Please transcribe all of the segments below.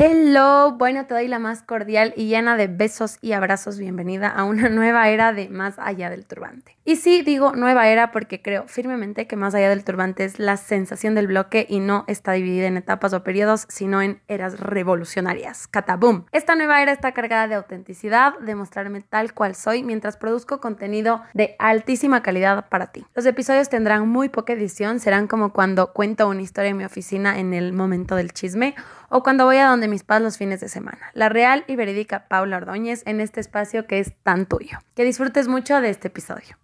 Hello, bueno, te doy la más cordial y llena de besos y abrazos bienvenida a una nueva era de Más allá del turbante. Y sí, digo nueva era porque creo firmemente que Más allá del turbante es la sensación del bloque y no está dividida en etapas o periodos, sino en eras revolucionarias. Cataboom. Esta nueva era está cargada de autenticidad, de mostrarme tal cual soy mientras produzco contenido de altísima calidad para ti. Los episodios tendrán muy poca edición, serán como cuando cuento una historia en mi oficina en el momento del chisme o cuando voy a donde mis padres los fines de semana. La real y verídica Paula Ordóñez en este espacio que es tan tuyo. Que disfrutes mucho de este episodio.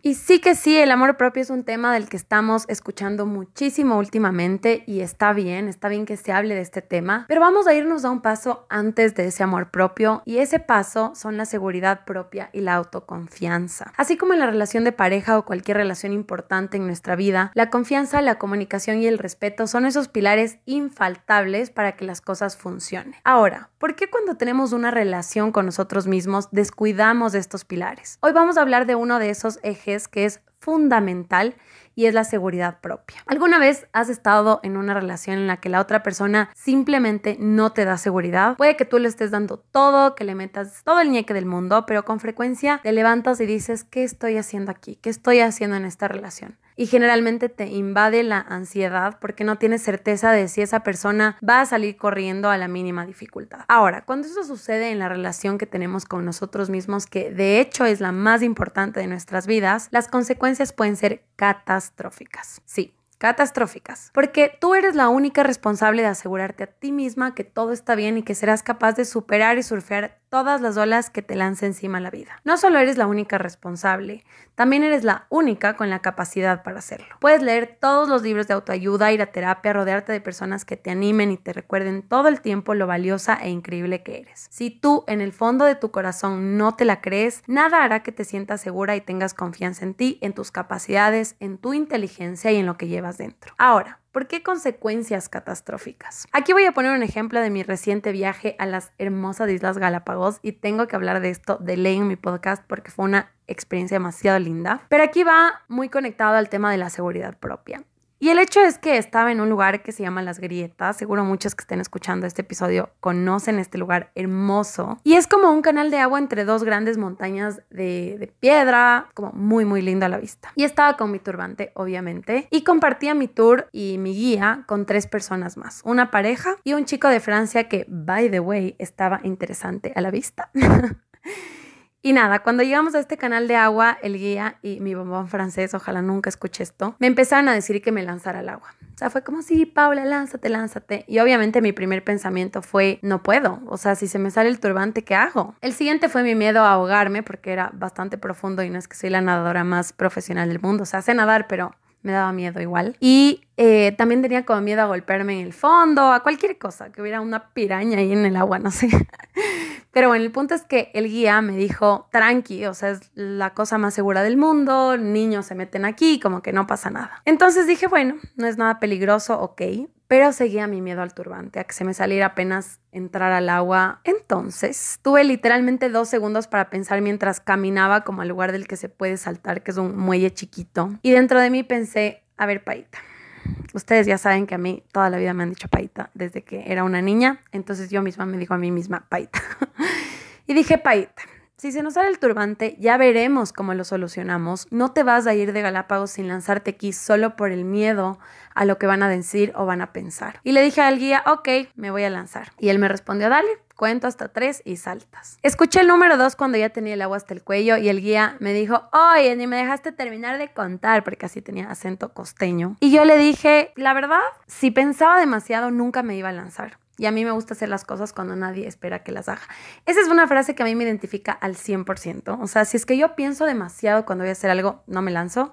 Y sí que sí, el amor propio es un tema del que estamos escuchando muchísimo últimamente y está bien, está bien que se hable de este tema, pero vamos a irnos a un paso antes de ese amor propio y ese paso son la seguridad propia y la autoconfianza. Así como en la relación de pareja o cualquier relación importante en nuestra vida, la confianza, la comunicación y el respeto son esos pilares infaltables para que las cosas funcionen. Ahora, ¿por qué cuando tenemos una relación con nosotros mismos descuidamos de estos pilares? Hoy vamos a hablar de uno de esos ejes que es fundamental y es la seguridad propia. ¿Alguna vez has estado en una relación en la que la otra persona simplemente no te da seguridad? Puede que tú le estés dando todo, que le metas todo el ñeque del mundo, pero con frecuencia te levantas y dices, ¿qué estoy haciendo aquí? ¿Qué estoy haciendo en esta relación? Y generalmente te invade la ansiedad porque no tienes certeza de si esa persona va a salir corriendo a la mínima dificultad. Ahora, cuando eso sucede en la relación que tenemos con nosotros mismos, que de hecho es la más importante de nuestras vidas, las consecuencias pueden ser catastróficas. Sí, catastróficas, porque tú eres la única responsable de asegurarte a ti misma que todo está bien y que serás capaz de superar y surfear todas las olas que te lance encima la vida. No solo eres la única responsable, también eres la única con la capacidad para hacerlo. Puedes leer todos los libros de autoayuda, ir a terapia, rodearte de personas que te animen y te recuerden todo el tiempo lo valiosa e increíble que eres. Si tú en el fondo de tu corazón no te la crees, nada hará que te sientas segura y tengas confianza en ti, en tus capacidades, en tu inteligencia y en lo que llevas dentro. Ahora, ¿Por qué consecuencias catastróficas? Aquí voy a poner un ejemplo de mi reciente viaje a las hermosas Islas Galápagos y tengo que hablar de esto de ley en mi podcast porque fue una experiencia demasiado linda. Pero aquí va muy conectado al tema de la seguridad propia. Y el hecho es que estaba en un lugar que se llama Las Grietas. Seguro muchos que estén escuchando este episodio conocen este lugar hermoso. Y es como un canal de agua entre dos grandes montañas de, piedra, como muy, muy lindo a la vista. Y estaba con mi turbante, obviamente. Y compartía mi tour y mi guía con tres personas más. Una pareja y un chico de Francia que, by the way, estaba interesante a la vista. Y nada, cuando llegamos a este canal de agua, el guía y mi bombón francés, ojalá nunca escuche esto, me empezaron a decir que me lanzara al agua. O sea, fue como, sí, Paula, lánzate, lánzate. Y obviamente mi primer pensamiento fue, no puedo. O sea, si se me sale el turbante, ¿qué hago? El siguiente fue mi miedo a ahogarme porque era bastante profundo y no es que soy la nadadora más profesional del mundo. O sea, sé nadar, pero me daba miedo igual. Y eh, también tenía como miedo a golpearme en el fondo, a cualquier cosa, que hubiera una piraña ahí en el agua, no sé. Pero bueno, el punto es que el guía me dijo, tranqui, o sea, es la cosa más segura del mundo, niños se meten aquí, como que no pasa nada. Entonces dije, bueno, no es nada peligroso, ok, pero seguía mi miedo al turbante, a que se me saliera apenas entrar al agua. Entonces, tuve literalmente dos segundos para pensar mientras caminaba como al lugar del que se puede saltar, que es un muelle chiquito. Y dentro de mí pensé, a ver, Paita, Ustedes ya saben que a mí toda la vida me han dicho Paita desde que era una niña, entonces yo misma me digo a mí misma Paita. y dije Paita. Si se nos sale el turbante, ya veremos cómo lo solucionamos. No te vas a ir de Galápagos sin lanzarte aquí solo por el miedo a lo que van a decir o van a pensar. Y le dije al guía, ok, me voy a lanzar. Y él me respondió, dale, cuento hasta tres y saltas. Escuché el número dos cuando ya tenía el agua hasta el cuello y el guía me dijo, oye, ni me dejaste terminar de contar porque así tenía acento costeño. Y yo le dije, la verdad, si pensaba demasiado nunca me iba a lanzar. Y a mí me gusta hacer las cosas cuando nadie espera que las haga. Esa es una frase que a mí me identifica al 100%. O sea, si es que yo pienso demasiado cuando voy a hacer algo, no me lanzo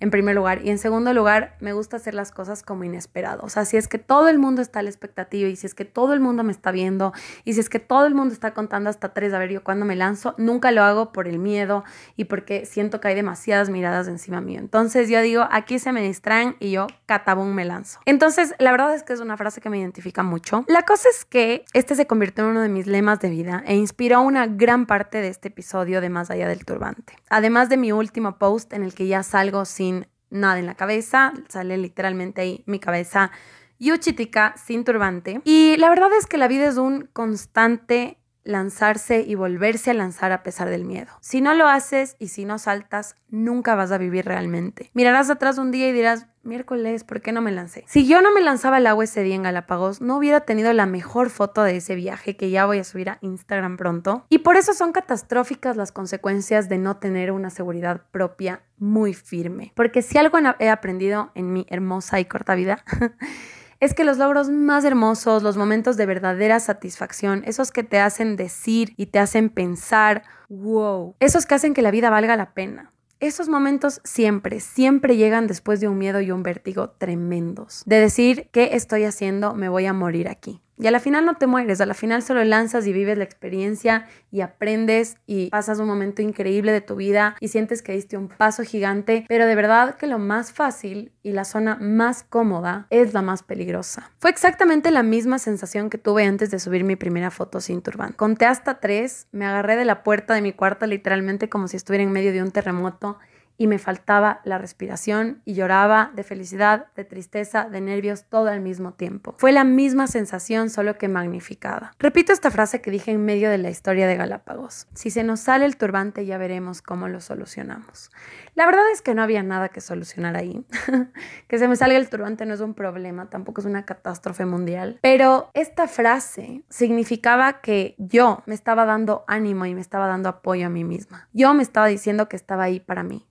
en primer lugar. Y en segundo lugar, me gusta hacer las cosas como inesperado. O sea, si es que todo el mundo está a la expectativa y si es que todo el mundo me está viendo y si es que todo el mundo está contando hasta tres, a ver, yo cuando me lanzo, nunca lo hago por el miedo y porque siento que hay demasiadas miradas encima mío. Entonces yo digo, aquí se me distraen y yo, catabún, me lanzo. Entonces, la verdad es que es una frase que me identifica mucho. La cosa es que este se convirtió en uno de mis lemas de vida e inspiró una gran parte de este episodio de Más allá del turbante. Además de mi último post en el que ya salgo sin nada en la cabeza, sale literalmente ahí mi cabeza Yuchitika sin turbante. Y la verdad es que la vida es un constante lanzarse y volverse a lanzar a pesar del miedo. Si no lo haces y si no saltas, nunca vas a vivir realmente. Mirarás atrás un día y dirás, miércoles, ¿por qué no me lancé? Si yo no me lanzaba al agua ese día en Galápagos, no hubiera tenido la mejor foto de ese viaje que ya voy a subir a Instagram pronto. Y por eso son catastróficas las consecuencias de no tener una seguridad propia muy firme. Porque si algo he aprendido en mi hermosa y corta vida, es que los logros más hermosos, los momentos de verdadera satisfacción, esos que te hacen decir y te hacen pensar, wow, esos que hacen que la vida valga la pena. Esos momentos siempre, siempre llegan después de un miedo y un vértigo tremendos. De decir, ¿qué estoy haciendo? Me voy a morir aquí. Y a la final no te mueres, a la final solo lanzas y vives la experiencia y aprendes y pasas un momento increíble de tu vida y sientes que diste un paso gigante, pero de verdad que lo más fácil y la zona más cómoda es la más peligrosa. Fue exactamente la misma sensación que tuve antes de subir mi primera foto sin turbante. Conté hasta tres, me agarré de la puerta de mi cuarto literalmente como si estuviera en medio de un terremoto y me faltaba la respiración y lloraba de felicidad, de tristeza, de nervios todo al mismo tiempo. Fue la misma sensación solo que magnificada. Repito esta frase que dije en medio de la historia de Galápagos. Si se nos sale el turbante ya veremos cómo lo solucionamos. La verdad es que no había nada que solucionar ahí. que se me salga el turbante no es un problema, tampoco es una catástrofe mundial. Pero esta frase significaba que yo me estaba dando ánimo y me estaba dando apoyo a mí misma. Yo me estaba diciendo que estaba ahí para mí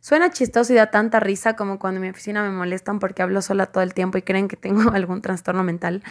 Suena chistoso y da tanta risa como cuando en mi oficina me molestan porque hablo sola todo el tiempo y creen que tengo algún trastorno mental.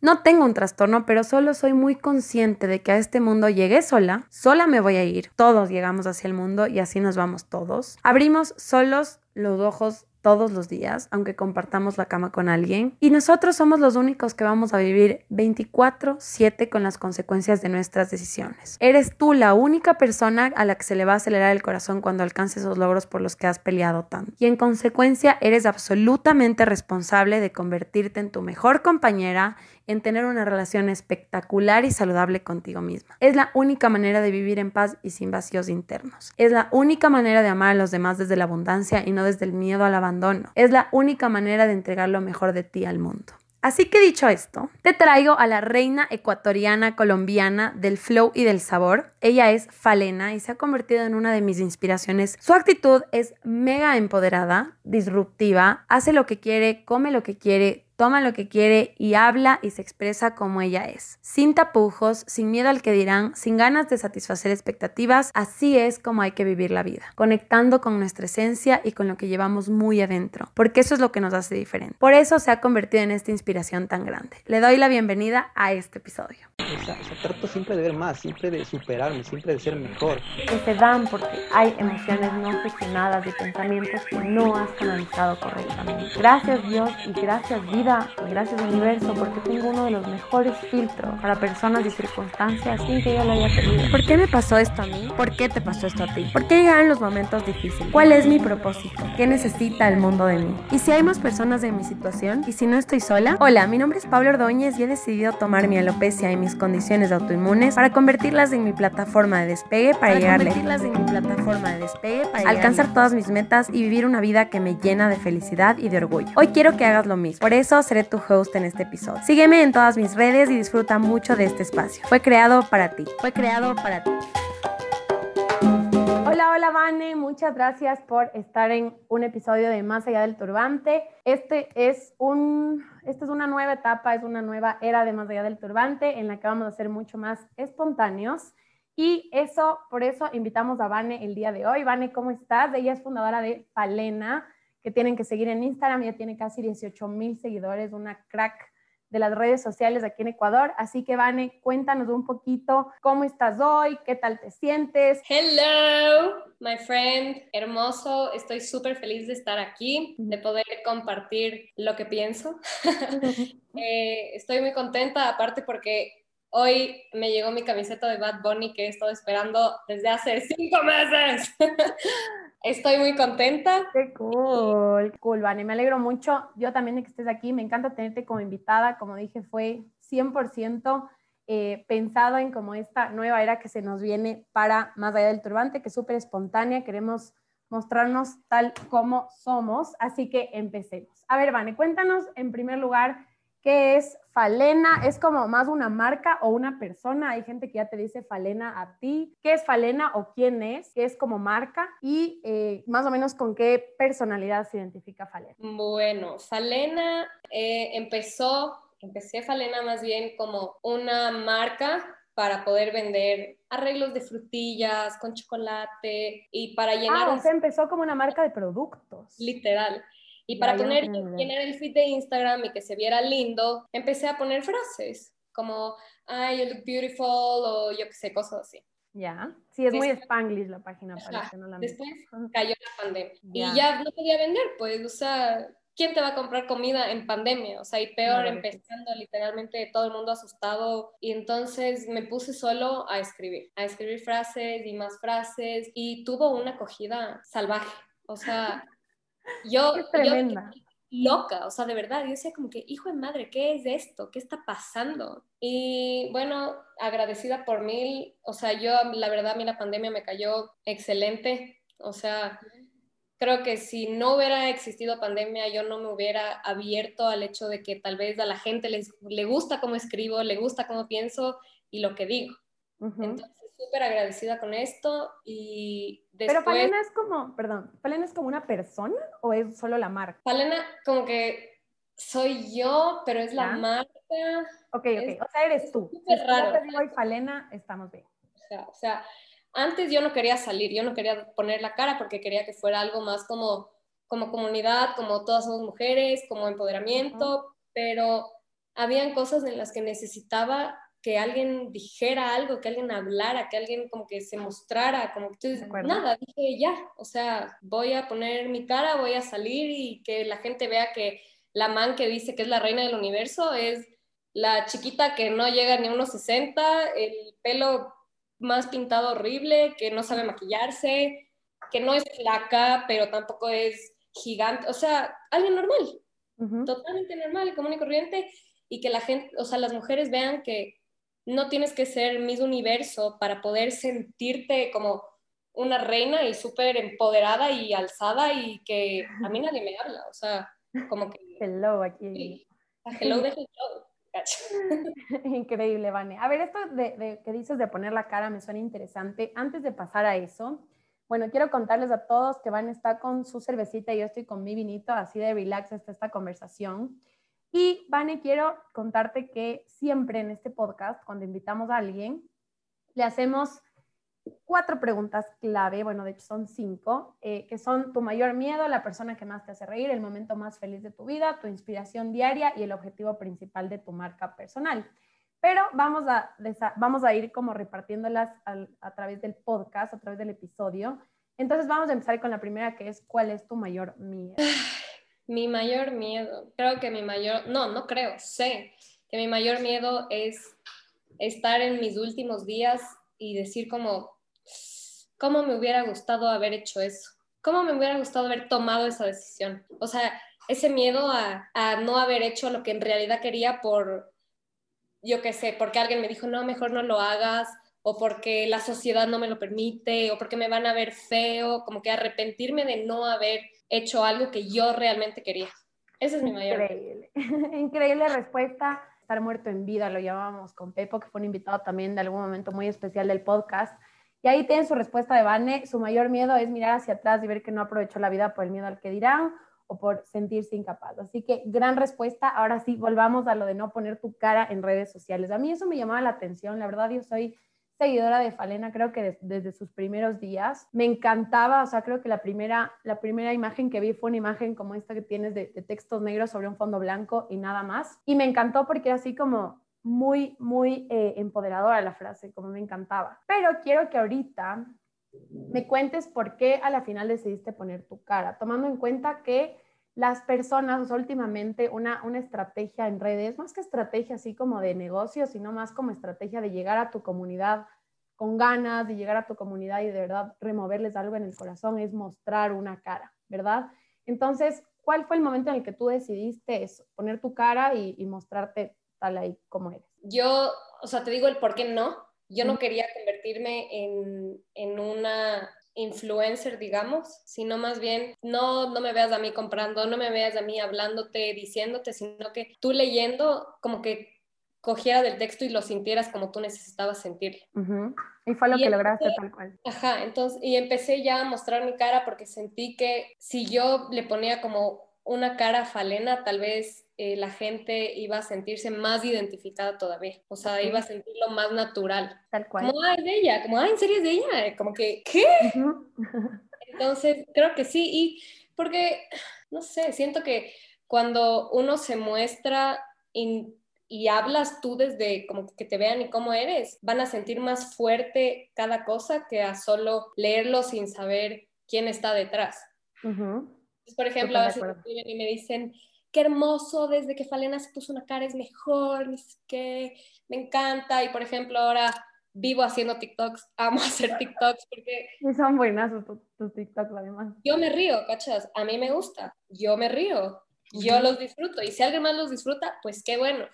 No tengo un trastorno, pero solo soy muy consciente de que a este mundo llegué sola, sola me voy a ir. Todos llegamos hacia el mundo y así nos vamos todos. Abrimos solos los ojos todos los días, aunque compartamos la cama con alguien. Y nosotros somos los únicos que vamos a vivir 24/7 con las consecuencias de nuestras decisiones. Eres tú la única persona a la que se le va a acelerar el corazón cuando alcances esos logros por los que has peleado tanto. Y en consecuencia eres absolutamente responsable de convertirte en tu mejor compañera en tener una relación espectacular y saludable contigo misma. Es la única manera de vivir en paz y sin vacíos internos. Es la única manera de amar a los demás desde la abundancia y no desde el miedo al abandono. Es la única manera de entregar lo mejor de ti al mundo. Así que dicho esto, te traigo a la reina ecuatoriana colombiana del flow y del sabor. Ella es Falena y se ha convertido en una de mis inspiraciones. Su actitud es mega empoderada, disruptiva, hace lo que quiere, come lo que quiere, toma lo que quiere y habla y se expresa como ella es, sin tapujos, sin miedo al que dirán, sin ganas de satisfacer expectativas, así es como hay que vivir la vida, conectando con nuestra esencia y con lo que llevamos muy adentro, porque eso es lo que nos hace diferente. Por eso se ha convertido en esta inspiración tan grande. Le doy la bienvenida a este episodio. O sea, trato siempre de ver más, siempre de superarme, siempre de ser mejor. Que se dan porque hay emociones no gestionadas y pensamientos que no has canalizado correctamente. Gracias Dios y gracias vida gracias universo, porque tengo uno de los mejores filtros para personas y circunstancias sin que yo lo haya pedido. ¿Por qué me pasó esto a mí? ¿Por qué te pasó esto a ti? ¿Por qué llegaron los momentos difíciles? ¿Cuál es mi propósito? ¿Qué necesita el mundo de mí? ¿Y si hay más personas en mi situación? ¿Y si no estoy sola? Hola, mi nombre es Pablo Ordóñez y he decidido tomar mi alopecia y mis condiciones autoinmunes para convertirlas en mi plataforma de despegue para, para llegar convertirlas en mi plataforma de despegue para alcanzar todas mis metas y vivir una vida que me llena de felicidad y de orgullo. Hoy quiero que hagas lo mismo. Por eso seré tu host en este episodio. Sígueme en todas mis redes y disfruta mucho de este espacio. Fue creado para ti. Fue creado para ti. Hola, hola Vane, muchas gracias por estar en un episodio de Más allá del turbante. Este es un, esta es una nueva etapa, es una nueva era de Más allá del turbante en la que vamos a ser mucho más espontáneos. Y eso, por eso invitamos a Vane el día de hoy. Vane, ¿cómo estás? Ella es fundadora de Palena, que tienen que seguir en Instagram. Ya tiene casi 18 mil seguidores, una crack de las redes sociales aquí en Ecuador. Así que, Vane, cuéntanos un poquito cómo estás hoy, qué tal te sientes. Hello, my friend, hermoso. Estoy súper feliz de estar aquí, de poder compartir lo que pienso. Eh, estoy muy contenta, aparte porque Hoy me llegó mi camiseta de Bad Bunny que he estado esperando desde hace cinco meses. Estoy muy contenta. Qué cool, cool, Vane. Me alegro mucho. Yo también de que estés aquí. Me encanta tenerte como invitada. Como dije, fue 100% eh, pensado en como esta nueva era que se nos viene para Más allá del turbante, que es súper espontánea. Queremos mostrarnos tal como somos. Así que empecemos. A ver, Vane, cuéntanos en primer lugar ¿Qué es Falena? ¿Es como más una marca o una persona? Hay gente que ya te dice Falena a ti. ¿Qué es Falena o quién es? ¿Qué es como marca? Y eh, más o menos con qué personalidad se identifica Falena. Bueno, Falena eh, empezó, empecé Falena más bien como una marca para poder vender arreglos de frutillas con chocolate y para llenar... Ah, o sea, empezó como una marca de productos. Literal. Y para poner, llenar el feed de Instagram y que se viera lindo, empecé a poner frases como, ay, you look beautiful o yo qué sé, cosas así. Ya, sí, es muy spanglish la página. Parece, no la después cayó la pandemia y ya no podía vender, pues, o sea, ¿quién te va a comprar comida en pandemia? O sea, y peor, empezando literalmente todo el mundo asustado. Y entonces me puse solo a escribir, a escribir frases y más frases y tuvo una acogida salvaje. O sea, yo, tremenda. loca, o sea, de verdad, yo decía como que, hijo de madre, ¿qué es esto? ¿Qué está pasando? Y bueno, agradecida por mil, o sea, yo, la verdad, a mí la pandemia me cayó excelente, o sea, creo que si no hubiera existido pandemia, yo no me hubiera abierto al hecho de que tal vez a la gente les, le gusta cómo escribo, le gusta cómo pienso y lo que digo. Entonces, súper agradecida con esto y después... Pero Palena es como, perdón, ¿Palena es como una persona o es solo la marca? Palena como que soy yo, pero es la marca. Ok, ok, o sea, eres tú. Súper si raro. Yo te digo y Palena, estamos bien. O sea, o sea, antes yo no quería salir, yo no quería poner la cara porque quería que fuera algo más como, como comunidad, como todas somos mujeres, como empoderamiento, pero habían cosas en las que necesitaba que alguien dijera algo, que alguien hablara, que alguien como que se mostrara, como que nada, dije ya, o sea, voy a poner mi cara, voy a salir y que la gente vea que la man que dice que es la reina del universo es la chiquita que no llega ni a unos 60, el pelo más pintado horrible, que no sabe maquillarse, que no es flaca, pero tampoco es gigante, o sea, alguien normal, totalmente normal, común y corriente, y que la gente, o sea, las mujeres vean que no tienes que ser Miss Universo para poder sentirte como una reina y súper empoderada y alzada y que a mí nadie me habla, o sea, como que... Hello aquí. hello de hello. Increíble, Vane. A ver, esto de, que dices de poner la cara me suena interesante. Antes de pasar a eso, bueno, quiero contarles a todos que Van está con su cervecita y yo estoy con mi vinito, así de relax está esta conversación. Y, Vane, quiero contarte que siempre en este podcast, cuando invitamos a alguien, le hacemos cuatro preguntas clave, bueno, de hecho son cinco, eh, que son tu mayor miedo, la persona que más te hace reír, el momento más feliz de tu vida, tu inspiración diaria y el objetivo principal de tu marca personal. Pero vamos a, vamos a ir como repartiéndolas a través del podcast, a través del episodio. Entonces vamos a empezar con la primera, que es ¿cuál es tu mayor miedo? Mi mayor miedo, creo que mi mayor, no, no creo, sé que mi mayor miedo es estar en mis últimos días y decir como, ¿cómo me hubiera gustado haber hecho eso? ¿Cómo me hubiera gustado haber tomado esa decisión? O sea, ese miedo a, a no haber hecho lo que en realidad quería por, yo qué sé, porque alguien me dijo, no, mejor no lo hagas, o porque la sociedad no me lo permite, o porque me van a ver feo, como que arrepentirme de no haber hecho algo que yo realmente quería. Ese es mi mayor. Increíble, increíble respuesta. Estar muerto en vida, lo llamábamos con Pepo, que fue un invitado también de algún momento muy especial del podcast. Y ahí tienen su respuesta de Vane. Su mayor miedo es mirar hacia atrás y ver que no aprovechó la vida por el miedo al que dirán o por sentirse incapaz. Así que gran respuesta. Ahora sí, volvamos a lo de no poner tu cara en redes sociales. A mí eso me llamaba la atención. La verdad, yo soy seguidora de Falena, creo que desde sus primeros días. Me encantaba, o sea, creo que la primera, la primera imagen que vi fue una imagen como esta que tienes de, textos negros sobre un fondo blanco y nada más. Y me encantó porque era así como muy, muy eh, empoderadora la frase, como me encantaba. Pero quiero que ahorita me cuentes por qué a la final decidiste poner tu cara, tomando en cuenta que las personas, últimamente una, una estrategia en redes, más que estrategia así como de negocio, sino más como estrategia de llegar a tu comunidad con ganas, de llegar a tu comunidad y de verdad removerles algo en el corazón, es mostrar una cara, ¿verdad? Entonces, ¿cuál fue el momento en el que tú decidiste eso, poner tu cara y, mostrarte tal ahí como eres? Yo, o sea, te digo el por qué no. Yo no quería convertirme en, en una influencer, digamos, sino más bien no, no me veas a mí comprando, no me veas a mí hablándote, diciéndote, sino que tú leyendo como que cogiera del texto y lo sintieras como tú necesitabas sentir. Y fue lo que lograste tal cual. Ajá, entonces, y empecé ya a mostrar mi cara porque sentí que si yo le ponía como una cara falena, tal vez eh, la gente iba a sentirse más identificada todavía. O sea, iba a sentirlo más natural. Tal cual. Como, ay, de ella, como, ay, en serio es de ella. Como que, ¿qué? Entonces, creo que sí. Y porque, no sé, siento que cuando uno se muestra y hablas tú desde como que te vean y cómo eres, van a sentir más fuerte cada cosa que a solo leerlo sin saber quién está detrás. por ejemplo, a veces me y me dicen, qué hermoso, desde que Falena se puso una cara es mejor, ni que me encanta. Y por ejemplo, ahora vivo haciendo TikToks, amo hacer TikToks porque... Y son buenas tus, TikToks además. Yo me río, ¿cachas? A mí me gusta, yo me río yo los disfruto y si alguien más los disfruta, pues qué bueno.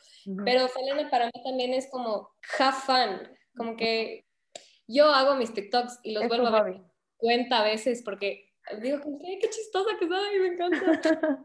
Pero Falena para mí también es como have fun, como que yo hago mis TikToks y los vuelvo a ver cuenta a veces porque digo que qué chistosa que soy, me encanta.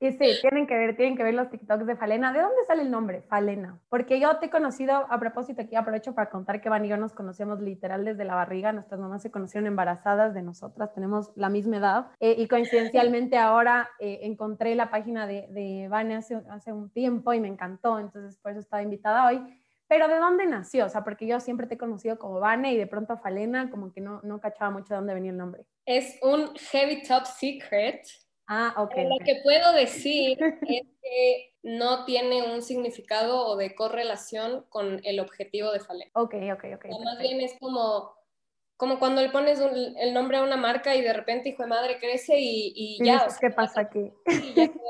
y sí, tienen que ver, tienen que ver los TikToks de Falena. ¿De dónde sale el nombre? Falena. Porque yo te he conocido, a propósito, aquí aprovecho para contar que Van y yo nos conocemos literal desde la barriga. Nuestras mamás se conocieron embarazadas de nosotras, tenemos la misma edad. Eh, y coincidencialmente ahora eh, encontré la página de, de Van hace, hace un tiempo y me encantó, entonces por eso estaba invitada hoy. Pero ¿de dónde nació? O sea, porque yo siempre te he conocido como Vane y de pronto Falena, como que no, no cachaba mucho de dónde venía el nombre. Es un heavy top secret. Ah, ok. Lo que puedo decir es que no tiene un significado o de correlación con el objetivo de Falena. Ok, ok, ok. más bien es como, como cuando le pones el nombre a una marca y de repente, hijo de madre, crece y, y ya. ¿Qué pasa aquí?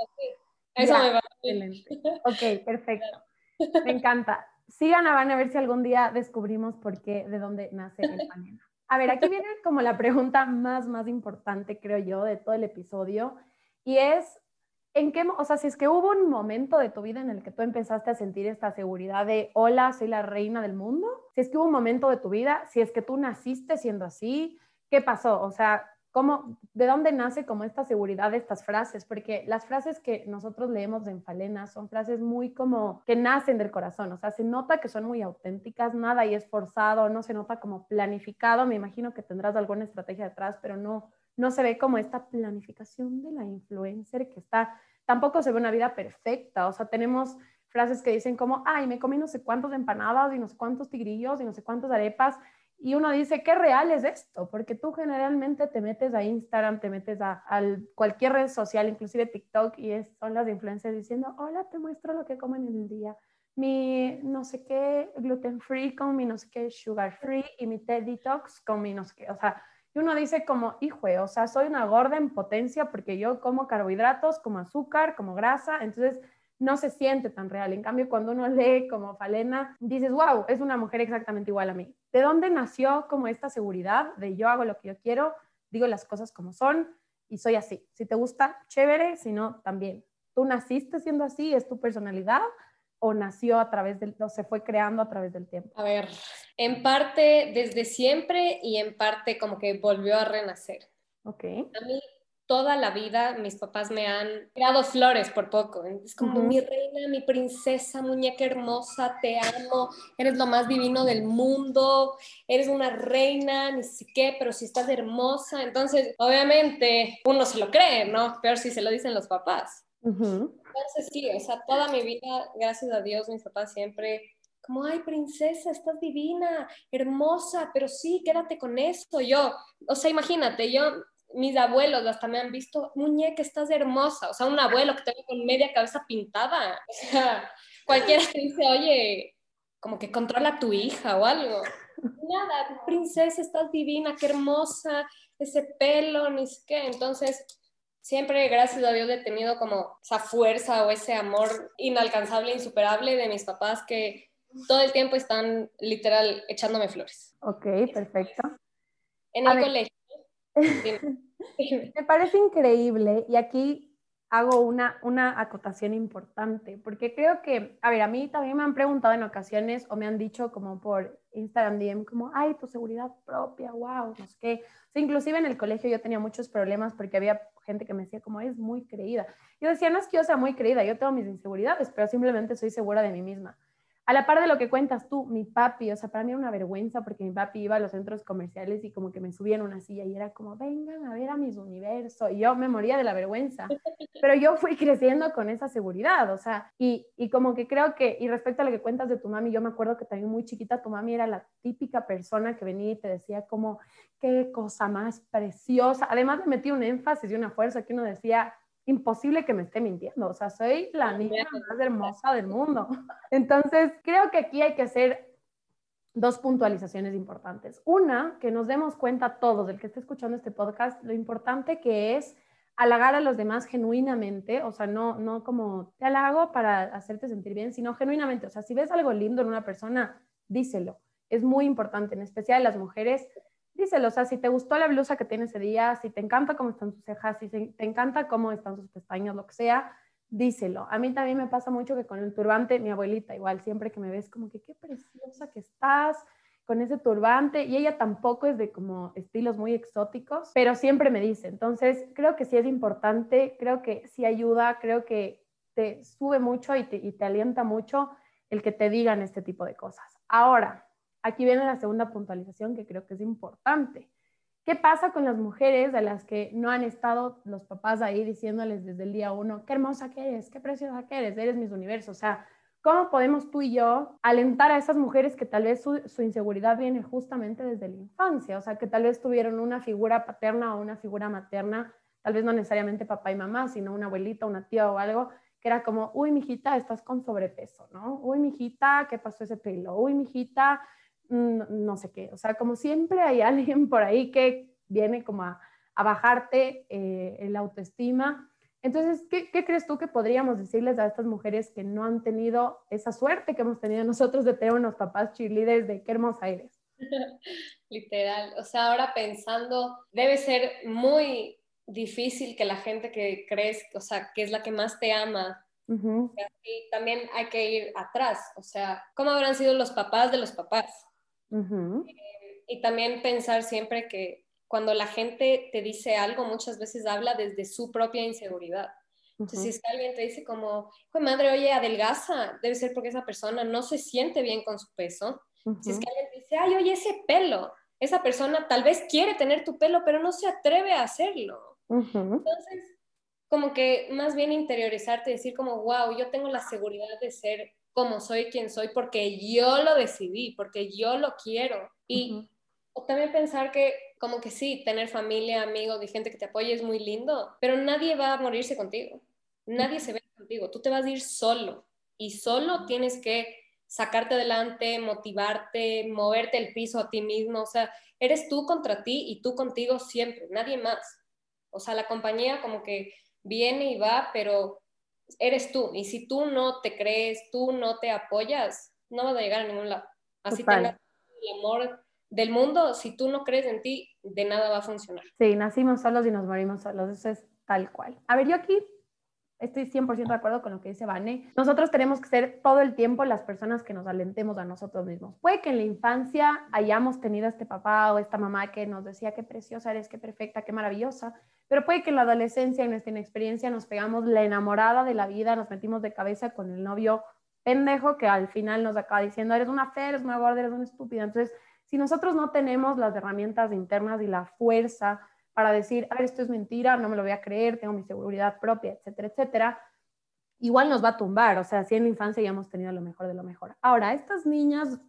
Eso me va. Excelente. Ok, perfecto. Me encanta sigan a Van a ver si algún día descubrimos por qué, de dónde nace el panela. A ver, aquí viene como la pregunta más, más importante, creo yo, de todo el episodio, y es, ¿en qué, o sea, si es que hubo un momento de tu vida en el que tú empezaste a sentir esta seguridad de, hola, soy la reina del mundo? Si es que hubo un momento de tu vida, si es que tú naciste siendo así, ¿qué pasó? O sea, ¿Cómo, ¿De dónde nace como esta seguridad de estas frases? Porque las frases que nosotros leemos en Falena son frases muy como que nacen del corazón, o sea, se nota que son muy auténticas, nada y es forzado, no se nota como planificado, me imagino que tendrás alguna estrategia detrás, pero no, no se ve como esta planificación de la influencer que está, tampoco se ve una vida perfecta, o sea, tenemos frases que dicen como, ay, me comí no sé cuántos empanadas y no sé cuántos tigrillos y no sé cuántas arepas y uno dice, ¿qué real es esto? Porque tú generalmente te metes a Instagram, te metes a, cualquier red social, inclusive TikTok, y son las influencers diciendo, hola, te muestro lo que comen en el día. Mi no sé qué gluten free con mi no sé qué sugar free y mi TED detox con mi no sé qué. O sea, y uno dice como, hijo, o sea, soy una gorda en potencia porque yo como carbohidratos, como azúcar, como grasa. Entonces, no se siente tan real. En cambio, cuando uno lee como Falena, dices, wow, es una mujer exactamente igual a mí. ¿De dónde nació como esta seguridad de yo hago lo que yo quiero, digo las cosas como son y soy así? Si te gusta, chévere, si no, también. ¿Tú naciste siendo así? ¿Es tu personalidad? ¿O nació a través del, o se fue creando a través del tiempo? A ver, en parte desde siempre y en parte como que volvió a renacer. Ok. A mí toda la vida mis papás me han dado flores por poco. Es como mi reina, mi princesa, muñeca hermosa, te amo, eres lo más divino del mundo, eres una reina, ni sé qué, pero si estás hermosa. Entonces, obviamente, uno se lo cree, ¿no? Peor si se lo dicen los papás. Entonces, sí, o sea, toda mi vida, gracias a Dios, mis papás siempre como, ay, princesa, estás divina, hermosa, pero sí, quédate con esto. Yo, o sea, imagínate, yo mis abuelos hasta me han visto, muñeca, estás hermosa. O sea, un abuelo que tengo con media cabeza pintada. O sea, cualquiera te dice, oye, como que controla a tu hija o algo. Nada, princesa, estás divina, qué hermosa, ese pelo, ni sé qué. Entonces, siempre, gracias a Dios, he tenido como esa fuerza o ese amor inalcanzable, insuperable de mis papás que todo el tiempo están literal echándome flores. Ok, perfecto. En el colegio Me parece increíble y aquí hago una, una acotación importante, porque creo que, a ver, a mí también me han preguntado en ocasiones o me han dicho como por Instagram DM, como, ay, tu seguridad propia, wow, no sé qué. O inclusive en el colegio yo tenía muchos problemas porque había gente que me decía como, eres muy creída. Yo decía, no es que yo sea muy creída, yo tengo mis inseguridades, pero simplemente soy segura de mí misma. A la par de lo que cuentas tú, mi papi, o sea, para mí era una vergüenza porque mi papi iba a los centros comerciales y como que me subía en una silla y era como, vengan a ver a mis universos. Y yo me moría de la vergüenza. Pero yo fui creciendo con esa seguridad, o sea, y, y como que creo que, y respecto a lo que cuentas de tu mami, yo me acuerdo que también muy chiquita tu mami era la típica persona que venía y te decía como, qué cosa más preciosa. Además me metí un énfasis y una fuerza que uno decía, imposible que me esté mintiendo, o sea, soy la niña más hermosa del mundo. Entonces, creo que aquí hay que hacer dos puntualizaciones importantes. Una, que nos demos cuenta todos, el que esté escuchando este podcast, lo importante que es halagar a los demás genuinamente, o sea, no, no como te halago para hacerte sentir bien, sino genuinamente, o sea, si ves algo lindo en una persona, díselo. Es muy importante, en especial las mujeres, díselo, o sea, si te gustó la blusa que tiene ese día, si te encanta cómo están sus cejas, si te encanta cómo están sus pestañas, lo que sea, díselo. A mí también me pasa mucho que con el turbante, mi abuelita igual, siempre que me ves como que qué preciosa que estás con ese turbante, y ella tampoco es de como estilos muy exóticos, pero siempre me dice, entonces creo que sí es importante, creo que sí ayuda, creo que te sube mucho y te, y te alienta mucho el que te digan este tipo de cosas. Ahora, Aquí viene la segunda puntualización que creo que es importante. ¿Qué pasa con las mujeres a las que no han estado los papás ahí diciéndoles desde el día uno, qué hermosa que eres, qué preciosa que eres, eres mis universos? O sea, ¿cómo podemos tú y yo alentar a esas mujeres que tal vez su, su, inseguridad viene justamente desde la infancia? O sea, que tal vez tuvieron una figura paterna o una figura materna, tal vez no necesariamente papá y mamá, sino una abuelita, una tía o algo, que era como, uy, mijita, estás con sobrepeso, ¿no? Uy, mijita, ¿qué pasó ese pelo? Uy, mijita, no, sé qué. O sea, como siempre hay alguien por ahí que viene como a, bajarte eh, la autoestima. Entonces, ¿qué, crees tú que podríamos decirles a estas mujeres que no han tenido esa suerte que hemos tenido nosotros de tener unos papás cheerleaders de qué hermosa eres? Literal. O sea, ahora pensando, debe ser muy difícil que la gente que crees, o sea, que es la que más te ama, y también hay que ir atrás, o sea, ¿cómo habrán sido los papás de los papás? Eh, y también pensar siempre que cuando la gente te dice algo, muchas veces habla desde su propia inseguridad. Entonces, si es que alguien te dice como, madre, oye, adelgaza, debe ser porque esa persona no se siente bien con su peso. Si es que alguien te dice, ay, oye, ese pelo, esa persona tal vez quiere tener tu pelo, pero no se atreve a hacerlo. Entonces, como que más bien interiorizarte, decir como, wow, yo tengo la seguridad de ser como soy quien soy porque yo lo decidí, porque yo lo quiero. Y también pensar que como que sí, tener familia, amigos y gente que te apoye es muy lindo, pero nadie va a morirse contigo. Nadie se ve contigo. Tú te vas a ir solo y solo tienes que sacarte adelante, motivarte, moverte el piso a ti mismo. O sea, eres tú contra ti y tú contigo siempre, nadie más. O sea, la compañía como que viene y va, pero eres tú. Y si tú no te crees, tú no te apoyas, no vas a llegar a ningún lado. Así tengas el amor del mundo, si tú no crees en ti, de nada va a funcionar. Sí, nacimos solos y nos morimos solos, eso es tal cual. A ver, yo aquí estoy 100% de acuerdo con lo que dice Vane. Nosotros tenemos que ser todo el tiempo las personas que nos alentemos a nosotros mismos. Puede que en la infancia hayamos tenido este papá o esta mamá que nos decía qué preciosa eres, qué perfecta, qué maravillosa, pero puede que en la adolescencia, en nuestra inexperiencia, nos pegamos la enamorada de la vida, nos metimos de cabeza con el novio pendejo que al final nos acaba diciendo, eres una fe, eres una gorda, eres una estúpida. Entonces, si nosotros no tenemos las herramientas internas y la fuerza para decir, esto es mentira, no me lo voy a creer, tengo mi seguridad propia, etcétera, etcétera, igual nos va a tumbar. O sea, si en la infancia ya hemos tenido lo mejor de lo mejor. Ahora, estas niñas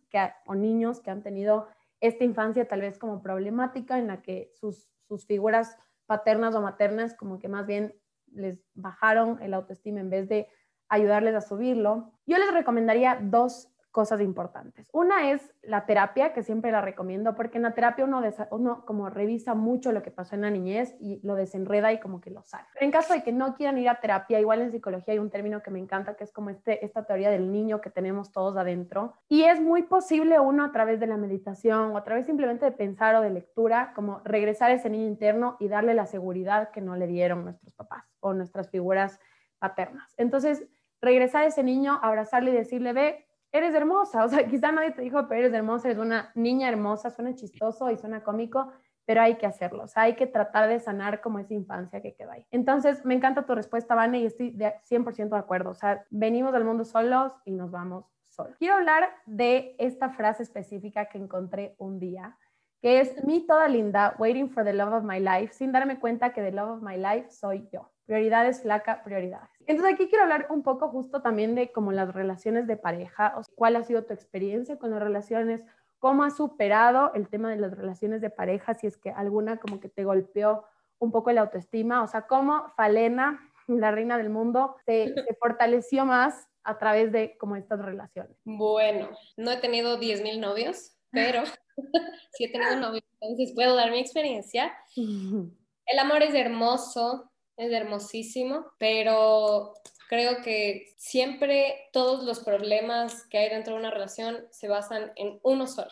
o niños que han tenido esta infancia tal vez como problemática en la que sus, sus figuras paternas o maternas como que más bien les bajaron el autoestima en vez de ayudarles a subirlo. Yo les recomendaría dos cosas importantes. Una es la terapia, que siempre la recomiendo, porque en la terapia uno, uno como revisa mucho lo que pasó en la niñez y lo desenreda y como que lo sabe. en caso de que no quieran ir a terapia, igual en psicología hay un término que me encanta, que es como este, esta teoría del niño que tenemos todos adentro. Y es muy posible uno a través de la meditación o a través simplemente de pensar o de lectura, como regresar a ese niño interno y darle la seguridad que no le dieron nuestros papás o nuestras figuras paternas. Entonces, regresar a ese niño, abrazarle y decirle, ve, eres hermosa. O sea, quizá nadie te dijo, pero eres hermosa, eres una niña hermosa, suena chistoso y suena cómico, pero hay que hacerlo. O sea, hay que tratar de sanar como esa infancia que queda ahí. Entonces, me encanta tu respuesta, Vane, y estoy de 100% de acuerdo. O sea, venimos del mundo solos y nos vamos solos. Quiero hablar de esta frase específica que encontré un día, que es mi toda linda, waiting for the love of my life, sin darme cuenta que the love of my life soy yo. Prioridades, flaca, prioridades. Entonces aquí quiero hablar un poco justo también de como las relaciones de pareja, o cuál ha sido tu experiencia con las relaciones, cómo has superado el tema de las relaciones de pareja, si es que alguna como que te golpeó un poco la autoestima, o sea, cómo Falena, la reina del mundo, se, se fortaleció más a través de como estas relaciones. Bueno, no he tenido 10.000 novios, pero sí he tenido novios, entonces puedo dar mi experiencia. El amor es hermoso, es hermosísimo, pero creo que siempre todos los problemas que hay dentro de una relación se basan en uno solo,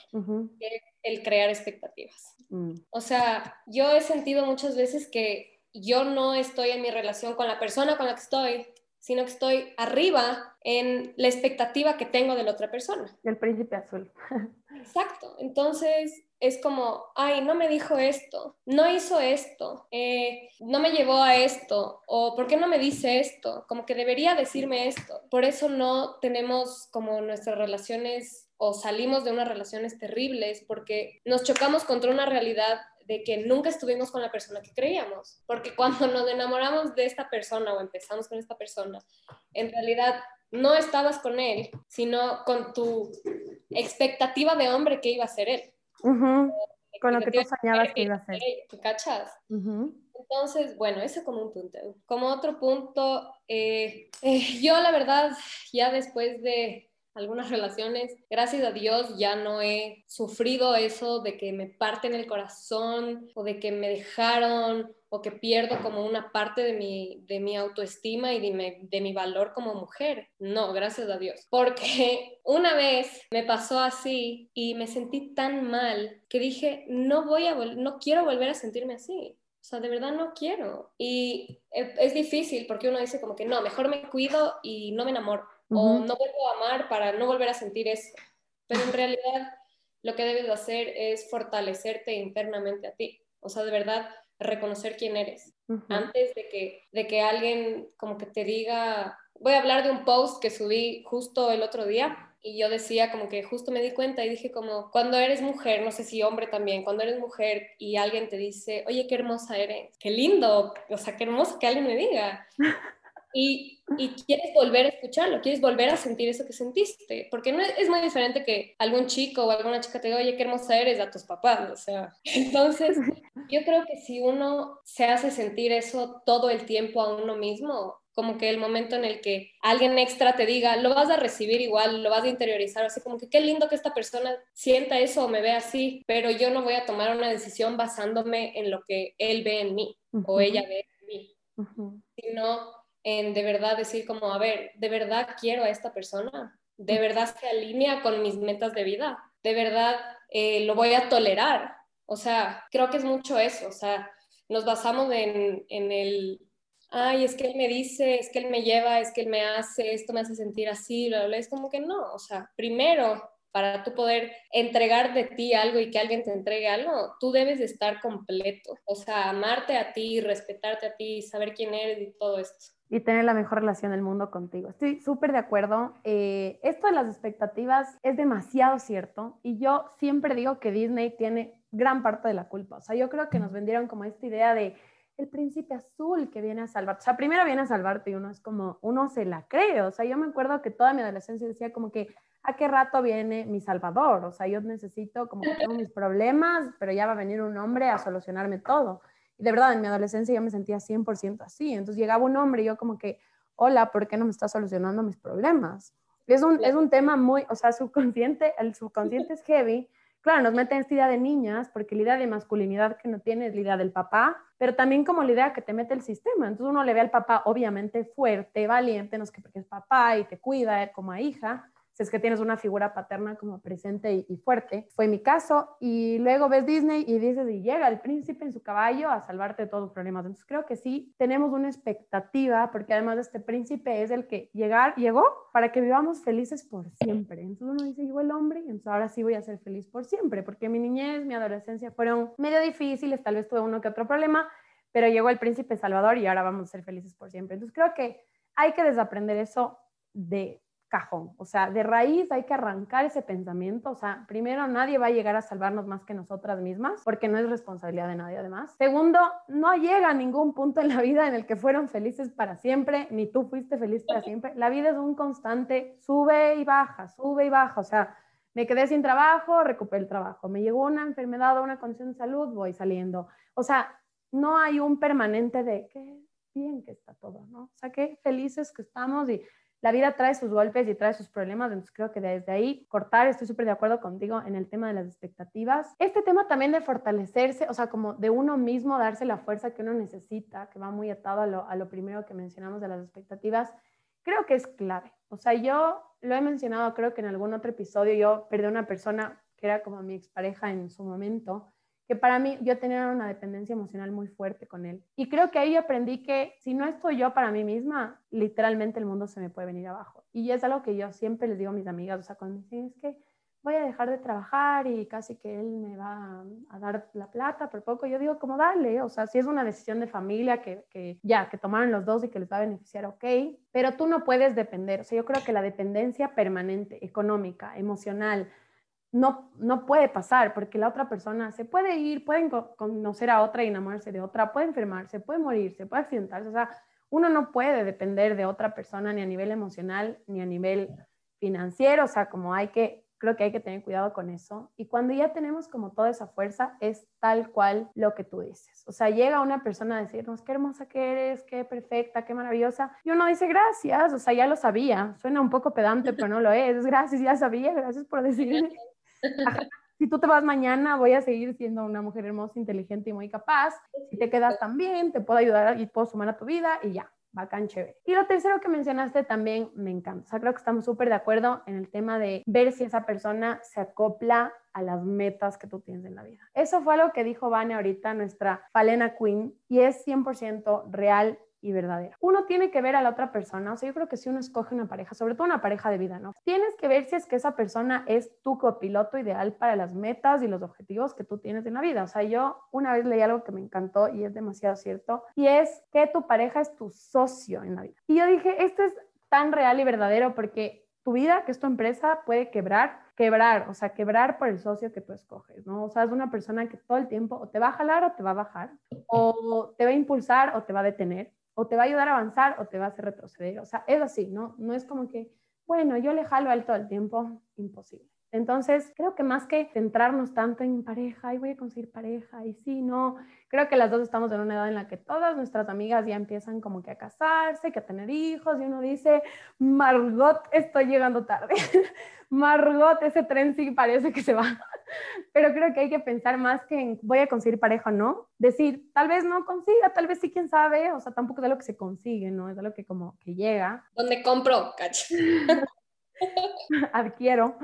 el crear expectativas. Mm. O sea, yo he sentido muchas veces que yo no estoy en mi relación con la persona con la que estoy, sino que estoy arriba en la expectativa que tengo de la otra persona. El príncipe azul. Exacto. Entonces, es como, ay, no me dijo esto, no hizo esto, eh, no me llevó a esto, o ¿por qué no me dice esto? Como que debería decirme esto. Por eso no tenemos como nuestras relaciones o salimos de unas relaciones terribles porque nos chocamos contra una realidad de que nunca estuvimos con la persona que creíamos, porque cuando nos enamoramos de esta persona o empezamos con esta persona, en realidad no estabas con él, sino con tu expectativa de hombre que iba a ser él. Con lo que tú soñabas que iba a ser. ¿Tú cachas? Entonces, bueno, ese como un punto. Como otro punto, eh, eh, yo la verdad, ya después de algunas relaciones, gracias a Dios ya no he sufrido eso de que me parten el corazón o de que me dejaron o que pierdo como una parte de mi, de mi autoestima y de mi, de mi valor como mujer. No, gracias a Dios. Porque una vez me pasó así y me sentí tan mal que dije, no voy a, no quiero volver a sentirme así. O sea, de verdad no quiero. Y e, es difícil porque uno dice como que no, mejor me cuido y no me enamoro o no vuelvo a amar para no volver a sentir eso. Pero en realidad lo que debes hacer es fortalecerte internamente a ti. O sea, de verdad, reconocer quién eres. Antes de que, de que alguien como que te diga, voy a hablar de un post que subí justo el otro día y yo decía como que justo me di cuenta y dije como, cuando eres mujer, no sé si hombre también, cuando eres mujer y alguien te dice, oye, qué hermosa eres, qué lindo, o sea, qué hermoso que alguien me diga. y, y, quieres volver a escucharlo, quieres volver a sentir eso que sentiste, porque no es, muy diferente que algún chico o alguna chica te diga, oye, qué hermosa eres a tus papás, o sea, entonces yo creo que si uno se hace sentir eso todo el tiempo a uno mismo, como que el momento en el que alguien extra te diga, lo vas a recibir igual, lo vas a interiorizar, así como que qué lindo que esta persona sienta eso o me ve así, pero yo no voy a tomar una decisión basándome en lo que él ve en mí o ella ve en mí, sino en de verdad decir como, a ver, ¿de verdad quiero a esta persona? ¿De verdad se alinea con mis metas de vida? ¿De verdad eh, lo voy a tolerar? O sea, creo que es mucho eso, o sea, nos basamos en, en el, ay, es que él me dice, es que él me lleva, es que él me hace, esto me hace sentir así, bla, bla, es como que no, o sea, primero para tú poder entregar de ti algo y que alguien te entregue algo, tú debes de estar completo, o sea, amarte a ti, respetarte a ti, saber quién eres y todo esto y tener la mejor relación del mundo contigo. Estoy súper de acuerdo. Eh, esto de las expectativas es demasiado cierto y yo siempre digo que Disney tiene gran parte de la culpa. O sea, yo creo que nos vendieron como esta idea de el príncipe azul que viene a salvarte. O sea, primero viene a salvarte y uno es como, uno se la cree. O sea, yo me acuerdo que toda mi adolescencia decía como que, ¿a qué rato viene mi salvador? O sea, yo necesito como que tengo mis problemas, pero ya va a venir un hombre a solucionarme todo. De verdad, en mi adolescencia yo me sentía 100% así. Entonces llegaba un hombre y yo como que, hola, ¿por qué no me está solucionando mis problemas? Es un, es un tema muy, o sea, subconsciente, el subconsciente es heavy. Claro, nos meten esta idea de niñas, porque la idea de masculinidad que no tiene es la idea del papá, pero también como la idea que te mete el sistema. Entonces uno le ve al papá obviamente fuerte, valiente, no es que porque es papá y te cuida como a hija, si es que tienes una figura paterna como presente y, fuerte. Fue mi caso. Y luego ves Disney y dices, y llega el príncipe en su caballo a salvarte de todos los problemas. Entonces creo que sí tenemos una expectativa, porque además este príncipe es el que llegar, llegó para que vivamos felices por siempre. Entonces uno dice, llegó el hombre, entonces ahora sí voy a ser feliz por siempre, porque mi niñez, mi adolescencia fueron medio difíciles, tal vez tuve uno que otro problema, pero llegó el príncipe Salvador y ahora vamos a ser felices por siempre. Entonces creo que hay que desaprender eso de cajón. O sea, de raíz hay que arrancar ese pensamiento. O sea, primero, nadie va a llegar a salvarnos más que nosotras mismas, porque no es responsabilidad de nadie además. Segundo, no llega a ningún punto en la vida en el que fueron felices para siempre, ni tú fuiste feliz para siempre. La vida es un constante, sube y baja, sube y baja. O sea, me quedé sin trabajo, recuperé el trabajo. Me llegó una enfermedad o una condición de salud, voy saliendo. O sea, no hay un permanente de qué bien que está todo, ¿no? O sea, qué felices que estamos y la vida trae sus golpes y trae sus problemas, entonces creo que desde ahí cortar, estoy súper de acuerdo contigo en el tema de las expectativas. Este tema también de fortalecerse, o sea, como de uno mismo darse la fuerza que uno necesita, que va muy atado a lo, primero que mencionamos de las expectativas, creo que es clave. O sea, yo lo he mencionado, creo que en algún otro episodio, yo perdí a una persona que era como mi expareja en su momento, que para mí yo tenía una dependencia emocional muy fuerte con él. Y creo que ahí aprendí que si no estoy yo para mí misma, literalmente el mundo se me puede venir abajo. Y es algo que yo siempre les digo a mis amigas, o sea, cuando me dicen, es que voy a dejar de trabajar y casi que él me va a dar la plata por poco, yo digo, como dale, o sea, si es una decisión de familia que, que ya, que tomaron los dos y que les va a beneficiar, ok, pero tú no puedes depender, o sea, yo creo que la dependencia permanente, económica, emocional, no, no puede pasar porque la otra persona se puede ir, pueden conocer a otra y enamorarse de otra, puede enfermarse, puede morirse, puede accidentarse. O sea, uno no puede depender de otra persona ni a nivel emocional ni a nivel financiero. O sea, como hay que, creo que hay que tener cuidado con eso. Y cuando ya tenemos como toda esa fuerza, es tal cual lo que tú dices. O sea, llega una persona a decirnos, qué hermosa que eres, qué perfecta, qué maravillosa. Y uno dice, gracias, o sea, ya lo sabía. Suena un poco pedante, pero no lo es. Gracias, ya sabía, gracias por decirme si tú te vas mañana, voy a seguir siendo una mujer hermosa, inteligente y muy capaz. Si te quedas también, te puedo ayudar y puedo sumar a tu vida y ya, bacán, chévere. Y lo tercero que mencionaste también me encanta. O sea, creo que estamos súper de acuerdo en el tema de ver si esa persona se acopla a las metas que tú tienes en la vida. Eso fue algo que dijo Vane ahorita, nuestra Falena Queen, y es 100% real y verdadera. Uno tiene que ver a la otra persona, o sea, yo creo que si uno escoge una pareja, sobre todo una pareja de vida, ¿no? Tienes que ver si es que esa persona es tu copiloto ideal para las metas y los objetivos que tú tienes en la vida. O sea, yo una vez leí algo que me encantó y es demasiado cierto, y es que tu pareja es tu socio en la vida. Y yo dije, esto es tan real y verdadero porque tu vida, que es tu empresa, puede quebrar, quebrar, o sea, quebrar por el socio que tú escoges, ¿no? O sea, es una persona que todo el tiempo o te va a jalar o te va a bajar, o te va a impulsar o te va a detener, o te va a ayudar a avanzar o te va a hacer retroceder. O sea, es así, ¿no? No es como que, bueno, yo le jalo a él todo el tiempo, imposible. Entonces, creo que más que centrarnos tanto en pareja, y voy a conseguir pareja, y sí, no, creo que las dos estamos en una edad en la que todas nuestras amigas ya empiezan como que a casarse, que a tener hijos, y uno dice, Margot, estoy llegando tarde. Margot, ese tren sí parece que se va. Pero creo que hay que pensar más que en voy a conseguir pareja o no. Decir, tal vez no consiga, tal vez sí, quién sabe. O sea, tampoco es algo que se consigue, ¿no? Es algo que como que llega. ¿Dónde compro? Cacho. Adquiero.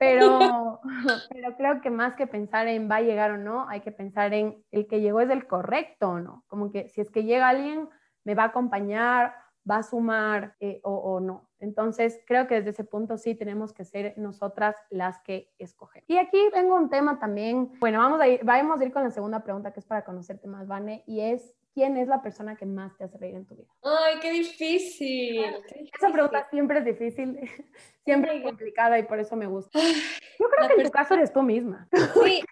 Pero, pero creo que más que pensar en va a llegar o no, hay que pensar en el que llegó es el correcto o no. Como que si es que llega alguien, me va a acompañar, va a sumar eh, o, o, no. Entonces, creo que desde ese punto sí tenemos que ser nosotras las que escogen. Y aquí tengo un tema también. Bueno, vamos a ir, vamos a ir con la segunda pregunta que es para conocerte más, Vane, y es ¿quién es la persona que más te hace reír en tu vida? Ay, qué difícil. Esa pregunta siempre es difícil, siempre es complicada y por eso me gusta. Yo creo que en tu caso eres tú misma. Sí,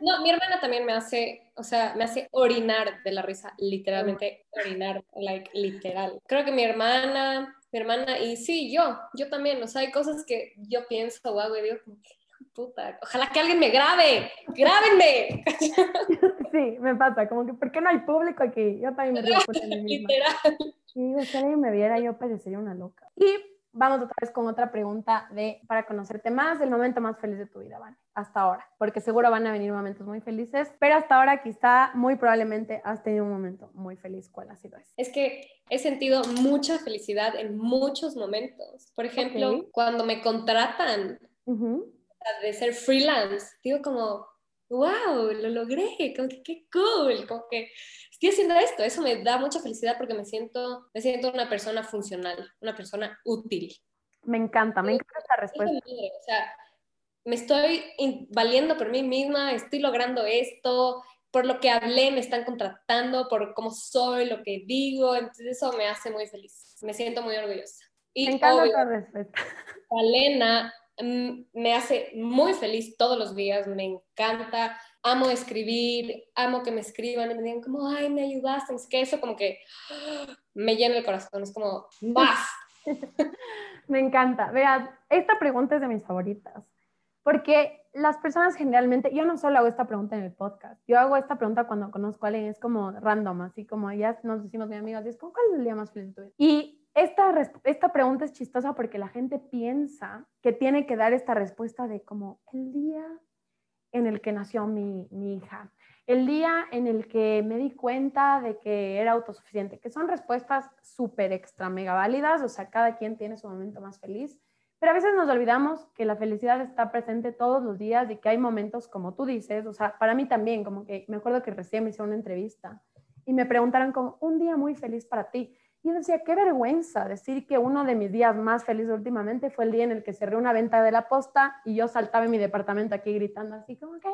no, mi hermana también me hace, o sea, me hace orinar de la risa, literalmente orinar, like, literal. Creo que mi hermana, mi hermana, y sí, yo, yo también, o sea, hay cosas que yo pienso o hago y digo, puta, ojalá que alguien me grabe, grábenme. Sí, me pasa, como que, ¿por qué no hay público aquí? Yo también me río por mí misma. Literal. Digo, si alguien me viera, yo parecería una loca. Y vamos otra vez con otra pregunta de para conocerte más, el momento más feliz de tu vida, Vane, hasta ahora, porque seguro van a venir momentos muy felices, pero hasta ahora quizá muy probablemente has tenido un momento muy feliz. ¿Cuál ha sido ese? Es que he sentido mucha felicidad en muchos momentos. Por ejemplo, cuando me contratan de ser freelance, digo como, wow, lo logré, como que qué cool, como que estoy haciendo esto, eso me da mucha felicidad porque me siento, me siento una persona funcional, una persona útil. Me encanta, me encanta esta respuesta. O sea, me estoy valiendo por mí misma, estoy logrando esto, por lo que hablé me están contratando, por cómo soy, lo que digo, entonces eso me hace muy feliz, me siento muy orgullosa. Y me encanta esta respuesta. Valena me hace muy feliz todos los días, me encanta, amo escribir, amo que me escriban y me digan como, ay, me ayudaste, es que eso como que me llena el corazón, es como, más. me encanta. Vea, esta pregunta es de mis favoritas, porque las personas generalmente, yo no solo hago esta pregunta en el podcast, yo hago esta pregunta cuando conozco a alguien, es como random, así como ya nos decimos mi amigas, es como, ¿cuál es el día más feliz de tu vida? Esta, esta pregunta es chistosa porque la gente piensa que tiene que dar esta respuesta de como el día en el que nació mi, mi hija, el día en el que me di cuenta de que era autosuficiente, que son respuestas súper extra mega válidas, o sea, cada quien tiene su momento más feliz, pero a veces nos olvidamos que la felicidad está presente todos los días y que hay momentos como tú dices, o sea, para mí también, como que me acuerdo que recién me hicieron una entrevista y me preguntaron como un día muy feliz para ti. Y decía, qué vergüenza decir que uno de mis días más felices últimamente fue el día en el que cerré una venta de la posta y yo saltaba en mi departamento aquí gritando así como que,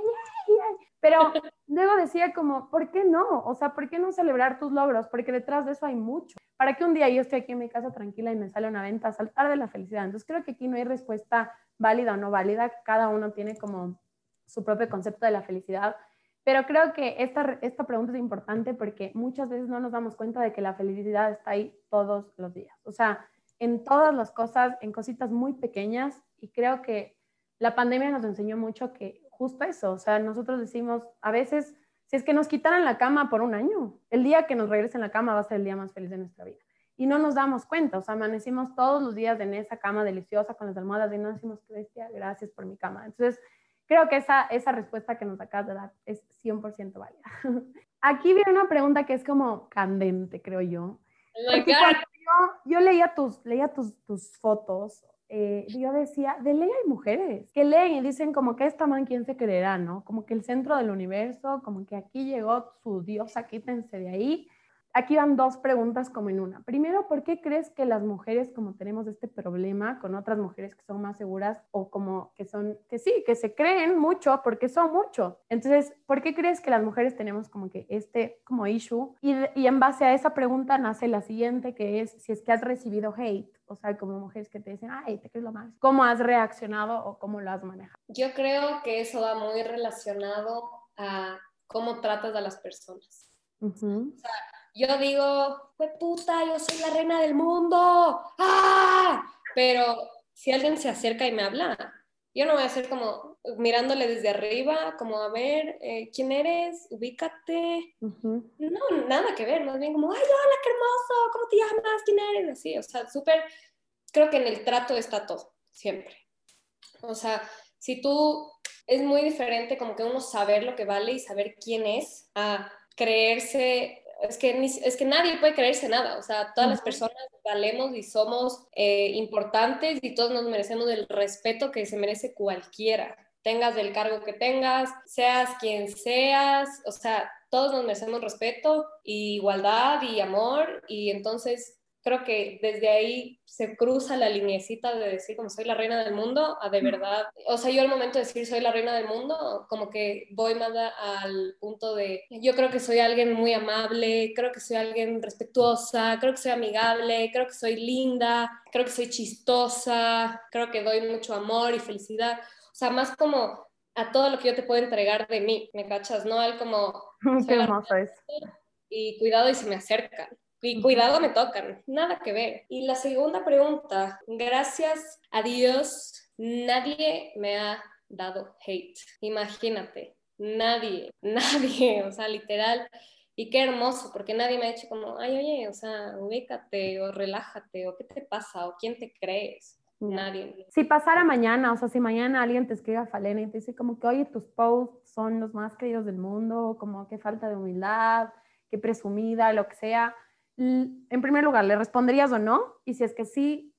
pero luego decía como, ¿por qué no? O sea, ¿por qué no celebrar tus logros? Porque detrás de eso hay mucho. Para que un día yo esté aquí en mi casa tranquila y me sale una venta, saltar de la felicidad. Entonces creo que aquí no hay respuesta válida o no válida, cada uno tiene como su propio concepto de la felicidad pero creo que esta, esta pregunta es importante porque muchas veces no nos damos cuenta de que la felicidad está ahí todos los días. O sea, en todas las cosas, en cositas muy pequeñas. Y creo que la pandemia nos enseñó mucho que justo eso, o sea, nosotros decimos a veces, si es que nos quitaran la cama por un año, el día que nos regresen la cama va a ser el día más feliz de nuestra vida. Y no nos damos cuenta, o sea, amanecimos todos los días en esa cama deliciosa con las almohadas y no decimos, bestia, gracias por mi cama. Entonces, Creo que esa, esa respuesta que nos acabas de dar es 100% válida. Aquí viene una pregunta que es como candente, creo yo. yo, yo, leía tus, leía tus, tus fotos, eh, yo decía, de ley hay mujeres que leen y dicen como que esta man, ¿quién se creerá, no? Como que el centro del universo, como que aquí llegó su diosa, quítense de ahí aquí van dos preguntas como en una. Primero, ¿por qué crees que las mujeres como tenemos este problema con otras mujeres que son más seguras o como que son, que sí, que se creen mucho porque son mucho? Entonces, ¿por qué crees que las mujeres tenemos como que este como issue? Y, y en base a esa pregunta nace la siguiente, que es si es que has recibido hate, o sea, como mujeres que te dicen, ay, te crees lo más. ¿Cómo has reaccionado o cómo lo has manejado? Yo creo que eso va muy relacionado a cómo tratas a las personas. O sea, yo digo, pues puta, yo soy la reina del mundo, ¡ah! Pero si alguien se acerca y me habla, yo no voy a hacer como mirándole desde arriba, como a ver, eh, ¿quién eres? Ubícate. No, nada que ver, más bien como, ay, hola, qué hermoso, ¿cómo te llamas? ¿Quién eres? Así, o sea, súper, creo que en el trato está todo, siempre. O sea, si tú, es muy diferente como que uno saber lo que vale y saber quién es, a creerse es que, es que nadie puede creerse nada, o sea, todas las personas valemos y somos eh, importantes y todos nos merecemos el respeto que se merece cualquiera, tengas el cargo que tengas, seas quien seas, o sea, todos nos merecemos respeto, y igualdad y amor, y entonces creo que desde ahí se cruza la lineecita de decir como soy la reina del mundo a de verdad, o sea, yo al momento de decir soy la reina del mundo, como que voy más al punto de, yo creo que soy alguien muy amable, creo que soy alguien respetuosa, creo que soy amigable, creo que soy linda, creo que soy chistosa, creo que doy mucho amor y felicidad, o sea, más como a todo lo que yo te puedo entregar de mí, ¿me cachas? No al como... Qué hermoso es. Y cuidado y se me acercan. Y cuidado me tocan, nada que ver. Y la segunda pregunta, gracias a Dios, nadie me ha dado hate. Imagínate, nadie, nadie, o sea, literal, Y qué hermoso, porque nadie me ha dicho como, ay, oye, o sea, ubícate o relájate o qué te pasa o quién te crees. Nadie. Si pasara mañana, o sea, si mañana alguien te escribe a Falena y te dice como que, oye, tus posts son los más queridos del mundo, como que falta de humildad, qué presumida, lo que sea, en primer lugar, ¿le responderías o no? Y si es que sí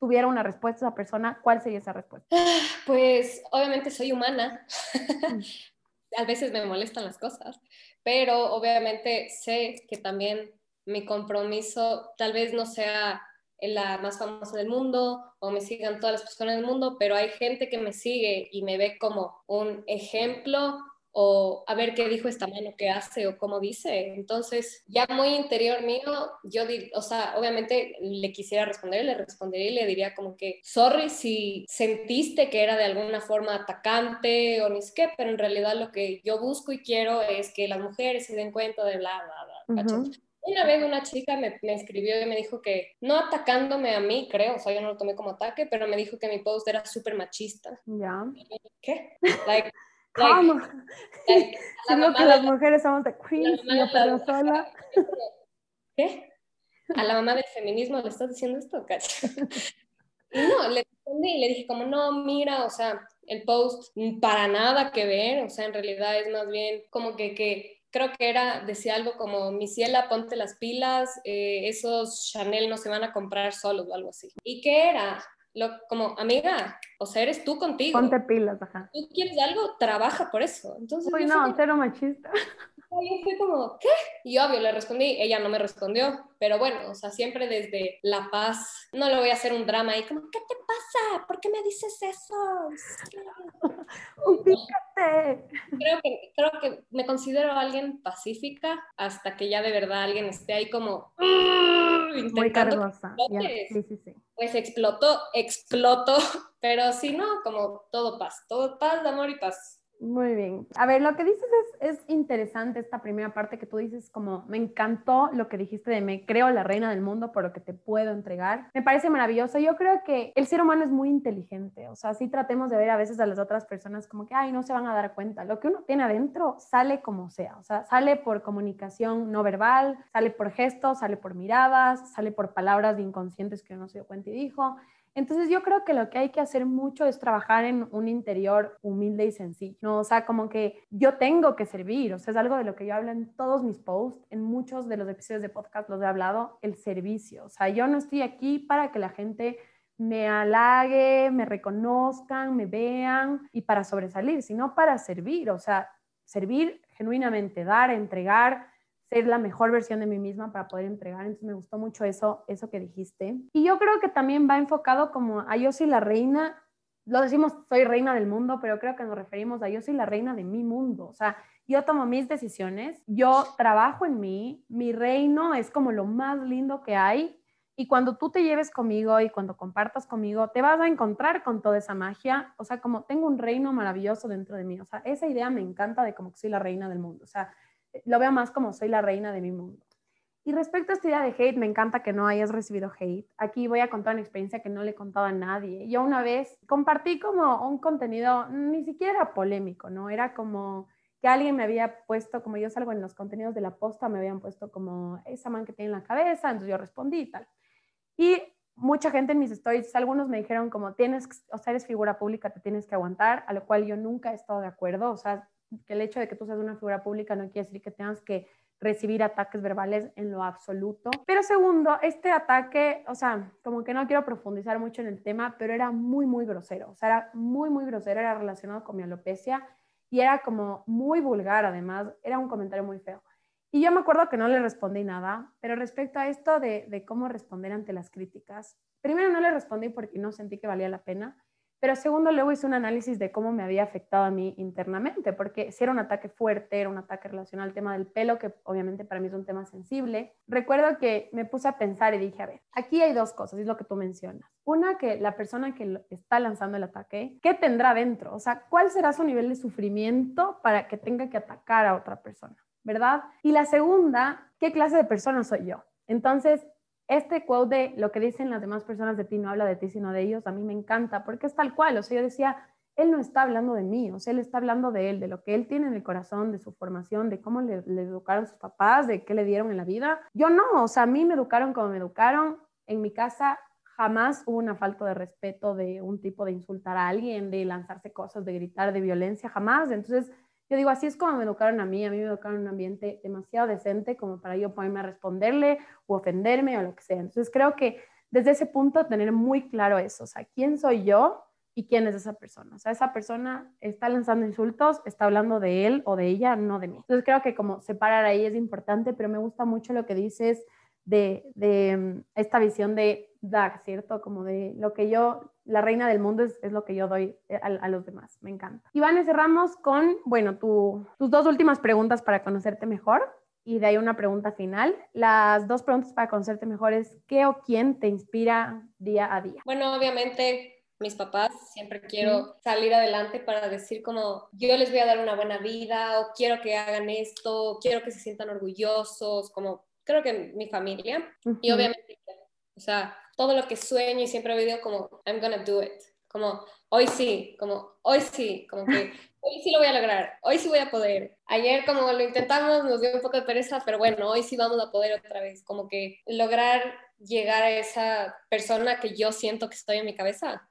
tuviera una respuesta a esa persona, ¿cuál sería esa respuesta? Pues obviamente soy humana. Mm. a veces me molestan las cosas, pero obviamente sé que también mi compromiso tal vez no sea la más famosa del mundo o me sigan todas las personas del mundo, pero hay gente que me sigue y me ve como un ejemplo o a ver qué dijo esta mano, qué hace o cómo dice. Entonces, ya muy interior mío, yo, o sea, obviamente le quisiera responder, le respondería y le diría como que, sorry si sentiste que era de alguna forma atacante o ni sé qué, pero en realidad lo que yo busco y quiero es que las mujeres se den cuenta de bla, bla, bla. Una vez una chica me, me, escribió y me dijo que, no atacándome a mí, creo, o sea, yo no lo tomé como ataque, pero me dijo que mi post era súper machista. Ya. ¿Qué? Like, ¿Cómo? Like, que las mujeres somos de Queens, pero sola. ¿Qué? ¿A la mamá del feminismo le estás diciendo esto? Y no, le respondí y le dije como, no, mira, o sea, el post para nada que ver, o sea, en realidad es más bien como que, que creo que era, decía algo como, mi ciela, ponte las pilas, eh, esos Chanel no se van a comprar solos o algo así. ¿Y qué era? Lo, como, amiga, o sea, eres tú contigo. Ponte pilas, ajá. Tú quieres algo, trabaja por eso. Entonces, Uy, no, cero machista. Yo fui como, ¿qué? Y obvio, le respondí, ella no me respondió, pero bueno, o sea, siempre desde la paz, no le voy a hacer un drama ahí como, ¿qué te pasa? ¿Por qué me dices eso? Ubícate. Creo que, creo que me considero alguien pacífica hasta que ya de verdad alguien esté ahí como Muy cargosa. Sí, sí, sí. Pues explotó, explotó, pero si no, como todo paz, todo paz, amor y paz. Muy bien. A ver, lo que dices es, es, interesante esta primera parte que tú dices, como me encantó lo que dijiste de me creo la reina del mundo por lo que te puedo entregar. Me parece maravilloso. Yo creo que el ser humano es muy inteligente. O sea, sí tratemos de ver a veces a las otras personas como que, ay, no se van a dar cuenta. Lo que uno tiene adentro sale como sea. O sea, sale por comunicación no verbal, sale por gestos, sale por miradas, sale por palabras de inconscientes que uno se dio cuenta y dijo. Entonces yo creo que lo que hay que hacer mucho es trabajar en un interior humilde y sencillo, ¿no? O sea, como que yo tengo que servir, o sea, es algo de lo que yo hablo en todos mis posts, en muchos de los episodios de podcast los he hablado, el servicio, o sea, yo no estoy aquí para que la gente me halague, me reconozcan, me vean y para sobresalir, sino para servir, o sea, servir genuinamente, dar, entregar, ser la mejor versión de mí misma para poder entregar. Entonces me gustó mucho eso, eso que dijiste. Y yo creo que también va enfocado como a yo soy la reina, lo decimos soy reina del mundo, pero creo que nos referimos a yo soy la reina de mi mundo. O sea, yo tomo mis decisiones, yo trabajo en mí, mi reino es como lo más lindo que hay. Y cuando tú te lleves conmigo y cuando compartas conmigo, te vas a encontrar con toda esa magia. O sea, como tengo un reino maravilloso dentro de mí. O sea, esa idea me encanta de como que soy la reina del mundo. O sea, lo veo más como soy la reina de mi mundo. Y respecto a esta idea de hate, me encanta que no hayas recibido hate. Aquí voy a contar una experiencia que no le he contado a nadie. Yo una vez compartí como un contenido ni siquiera polémico, ¿no? Era como que alguien me había puesto, como yo salgo en los contenidos de la posta, me habían puesto como esa man que tiene en la cabeza, entonces yo respondí y tal. Y mucha gente en mis stories, algunos me dijeron como tienes, o sea, eres figura pública, te tienes que aguantar, a lo cual yo nunca he estado de acuerdo, o sea, que el hecho de que tú seas una figura pública no quiere decir que tengas que recibir ataques verbales en lo absoluto. Pero segundo, este ataque, o sea, como que no quiero profundizar mucho en el tema, pero era muy, muy grosero. O sea, era muy, muy grosero, era relacionado con mi alopecia y era como muy vulgar además, era un comentario muy feo. Y yo me acuerdo que no le respondí nada, pero respecto a esto de, de cómo responder ante las críticas, primero no le respondí porque no sentí que valía la pena. Pero segundo, luego hice un análisis de cómo me había afectado a mí internamente, porque si era un ataque fuerte, era un ataque relacionado al tema del pelo, que obviamente para mí es un tema sensible. Recuerdo que me puse a pensar y dije, a ver, aquí hay dos cosas, es lo que tú mencionas. Una, que la persona que está lanzando el ataque, ¿qué tendrá dentro? O sea, ¿cuál será su nivel de sufrimiento para que tenga que atacar a otra persona? ¿Verdad? Y la segunda, ¿qué clase de persona soy yo? Entonces, este quote de lo que dicen las demás personas de ti no habla de ti, sino de ellos, a mí me encanta, porque es tal cual. O sea, yo decía, él no está hablando de mí, o sea, él está hablando de él, de lo que él tiene en el corazón, de su formación, de cómo le, educaron sus papás, de qué le dieron en la vida. Yo no, o sea, a mí me educaron como me educaron. En mi casa jamás hubo una falta de respeto de un tipo de insultar a alguien, de lanzarse cosas, de gritar, de violencia, jamás. Entonces, yo digo, así es como me educaron a mí, a mí me educaron en un ambiente demasiado decente como para yo poderme responderle o ofenderme o lo que sea. Entonces creo que desde ese punto tener muy claro eso, o sea, quién soy yo y quién es esa persona. O sea, esa persona está lanzando insultos, está hablando de él o de ella, no de mí. Entonces creo que como separar ahí es importante, pero me gusta mucho lo que dices de, de mm, esta visión de dar, ¿cierto? Como de lo que yo la reina del mundo es, lo que yo doy eh, a, los demás. Me encanta. Iván, cerramos con, bueno, tus dos últimas preguntas para conocerte mejor y de ahí una pregunta final. Las dos preguntas para conocerte mejor es, ¿qué o quién te inspira día a día? Bueno, obviamente mis papás, siempre quiero salir adelante para decir como yo les voy a dar una buena vida o quiero que hagan esto, quiero que se sientan orgullosos, como creo que mi familia y obviamente, o sea, todo lo que sueño y siempre he vivido como, I'm gonna do it. Como, hoy sí, como, hoy sí, como que, hoy sí lo voy a lograr, hoy sí voy a poder. Ayer como lo intentamos, nos dio un poco de pereza, pero bueno, hoy sí vamos a poder otra vez. Como que lograr llegar a esa persona que yo siento que estoy en mi cabeza.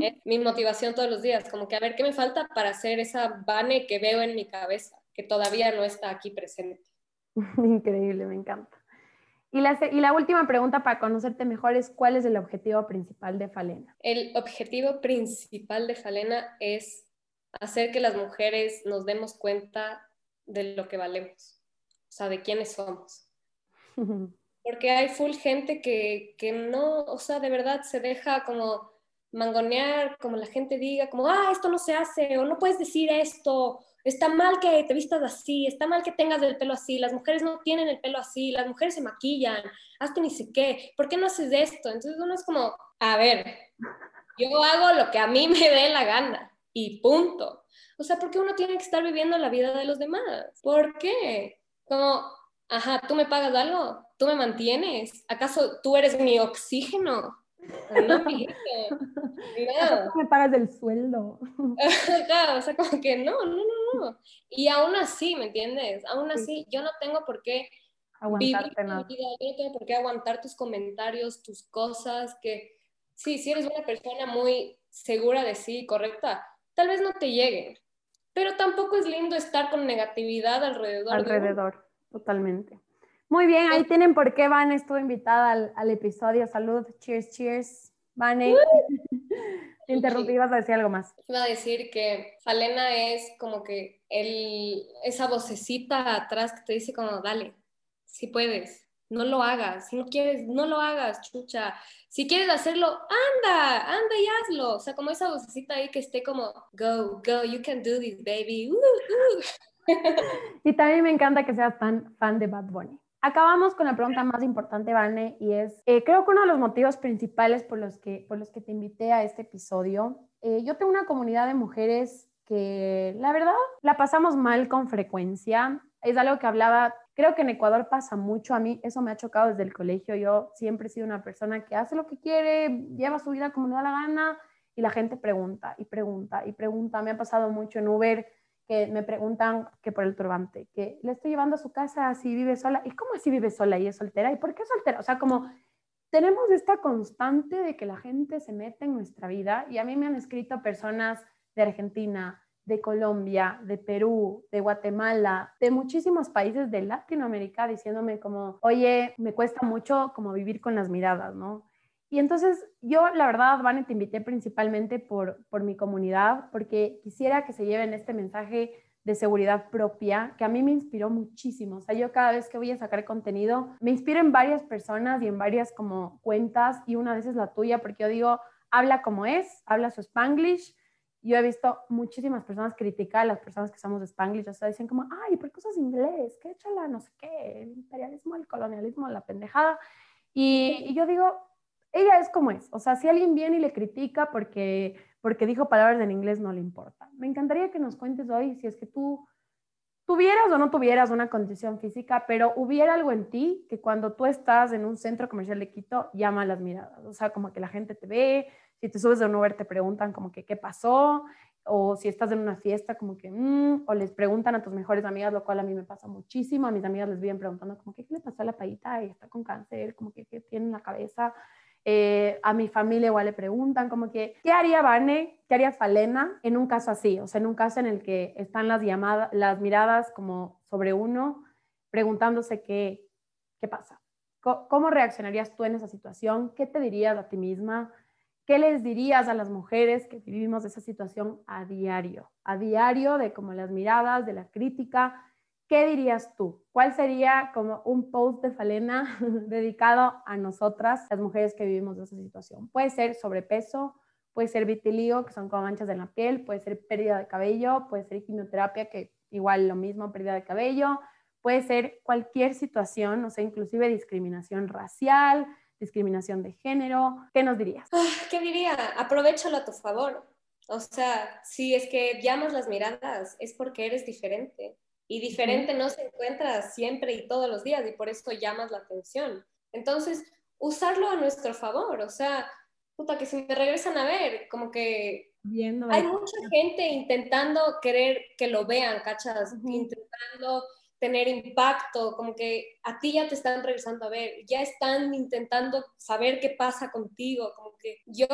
Es mi motivación todos los días, como que a ver qué me falta para hacer esa Vane que veo en mi cabeza, que todavía no está aquí presente. Increíble, me encanta. Y la, y la última pregunta para conocerte mejor es, ¿cuál es el objetivo principal de Falena? El objetivo principal de Falena es hacer que las mujeres nos demos cuenta de lo que valemos, o sea, de quiénes somos. Porque hay full gente que, que no, o sea, de verdad se deja como mangonear, como la gente diga, como, ah, esto no se hace, o no puedes decir esto, está mal que te vistas así, está mal que tengas el pelo así, las mujeres no tienen el pelo así, las mujeres se maquillan, hazte ni sé qué, ¿por qué no haces esto? Entonces uno es como, a ver, yo hago lo que a mí me dé la gana y punto. O sea, ¿por qué uno tiene que estar viviendo la vida de los demás? ¿Por qué? Como, ajá, tú me pagas algo, tú me mantienes, ¿acaso tú eres mi oxígeno? No, No. me pagas del sueldo. o sea, como que no, no, no, no. Y aún así, ¿me entiendes? Aún así, yo no tengo por qué Aguantarte nada. Vida, yo no tengo por qué aguantar tus comentarios, tus cosas, que sí, si eres una persona muy segura de sí, correcta, tal vez no te lleguen, pero tampoco es lindo estar con negatividad alrededor. Alrededor, totalmente. Muy bien, ahí tienen por qué Van estuvo invitada al, al episodio. Salud, cheers, cheers. Vane, te interrumpí, ibas a decir algo más. Iba a decir que Falena es como que el, esa vocecita atrás que te dice como, dale, si puedes, no lo hagas, si no quieres, no lo hagas, chucha. Si quieres hacerlo, anda, anda y hazlo. O sea, como esa vocecita ahí que esté como, go, go, you can do this, baby. Uh, uh. y también me encanta que seas tan fan de Bad Bunny. Acabamos con la pregunta más importante, Vane, y es, eh, creo que uno de los motivos principales por los que, por los que te invité a este episodio, eh, yo tengo una comunidad de mujeres que la verdad la pasamos mal con frecuencia. Es algo que hablaba, creo que en Ecuador pasa mucho, a mí eso me ha chocado desde el colegio, yo siempre he sido una persona que hace lo que quiere, lleva su vida como le da la gana y la gente pregunta y pregunta y pregunta. Me ha pasado mucho en Uber que me preguntan que por el turbante, que le estoy llevando a su casa si vive sola. ¿Y cómo así vive sola y es soltera? ¿Y por qué soltera? O sea, como tenemos esta constante de que la gente se mete en nuestra vida y a mí me han escrito personas de Argentina, de Colombia, de Perú, de Guatemala, de muchísimos países de Latinoamérica diciéndome como, oye, me cuesta mucho como vivir con las miradas, ¿no? Y entonces yo, la verdad, Vane, te invité principalmente por, por mi comunidad, porque quisiera que se lleven este mensaje de seguridad propia, que a mí me inspiró muchísimo. O sea, yo cada vez que voy a sacar contenido, me inspiro en varias personas y en varias como cuentas, y una vez es la tuya, porque yo digo, habla como es, habla su spanglish. Yo he visto muchísimas personas criticar a las personas que somos de spanglish, o sea, dicen como, ay, ¿por qué usas inglés? ¿Qué échala? No sé qué, el imperialismo, el colonialismo, la pendejada. Y, y yo digo, ella es como es. O sea, si alguien viene y le critica porque, porque dijo palabras en inglés, no le importa. Me encantaría que nos cuentes hoy si es que tú tuvieras o no tuvieras una condición física, pero hubiera algo en ti que cuando tú estás en un centro comercial de Quito llama las miradas. O sea, como que la gente te ve, si te subes de un Uber te preguntan como que qué pasó, o si estás en una fiesta, como que, mm, o les preguntan a tus mejores amigas, lo cual a mí me pasa muchísimo. A mis amigas les vienen preguntando, como, ¿qué, le pasó a la payita? Y está con cáncer, como que, ¿qué tiene en la cabeza? Eh, a mi familia igual le preguntan, como que, ¿qué haría Vane? ¿Qué haría Falena en un caso así? O sea, en un caso en el que están las llamadas, las miradas como sobre uno, preguntándose qué, qué pasa. ¿Cómo reaccionarías tú en esa situación? ¿Qué te dirías a ti misma? ¿Qué les dirías a las mujeres que vivimos esa situación a diario? A diario de como las miradas, de la crítica. ¿Qué dirías tú? ¿Cuál sería como un post de Falena dedicado a nosotras, las mujeres que vivimos esa situación? Puede ser sobrepeso, puede ser vitiligo, que son como manchas en la piel, puede ser pérdida de cabello, puede ser quimioterapia, que igual lo mismo, pérdida de cabello, puede ser cualquier situación, o sea, inclusive discriminación racial, discriminación de género. ¿Qué nos dirías? Ah, ¿Qué diría? Aprovechalo a tu favor. O sea, si es que llamas las miradas, es porque eres diferente. Y diferente no se encuentra siempre y todos los días, y por eso llamas la atención. Entonces, usarlo a nuestro favor. O sea, puta, que si me regresan a ver, como que Viendo hay mucha gente intentando querer que lo vean, ¿cachas? Intentando tener impacto, como que a ti ya te están regresando a ver, ya están intentando saber qué pasa contigo, como que yo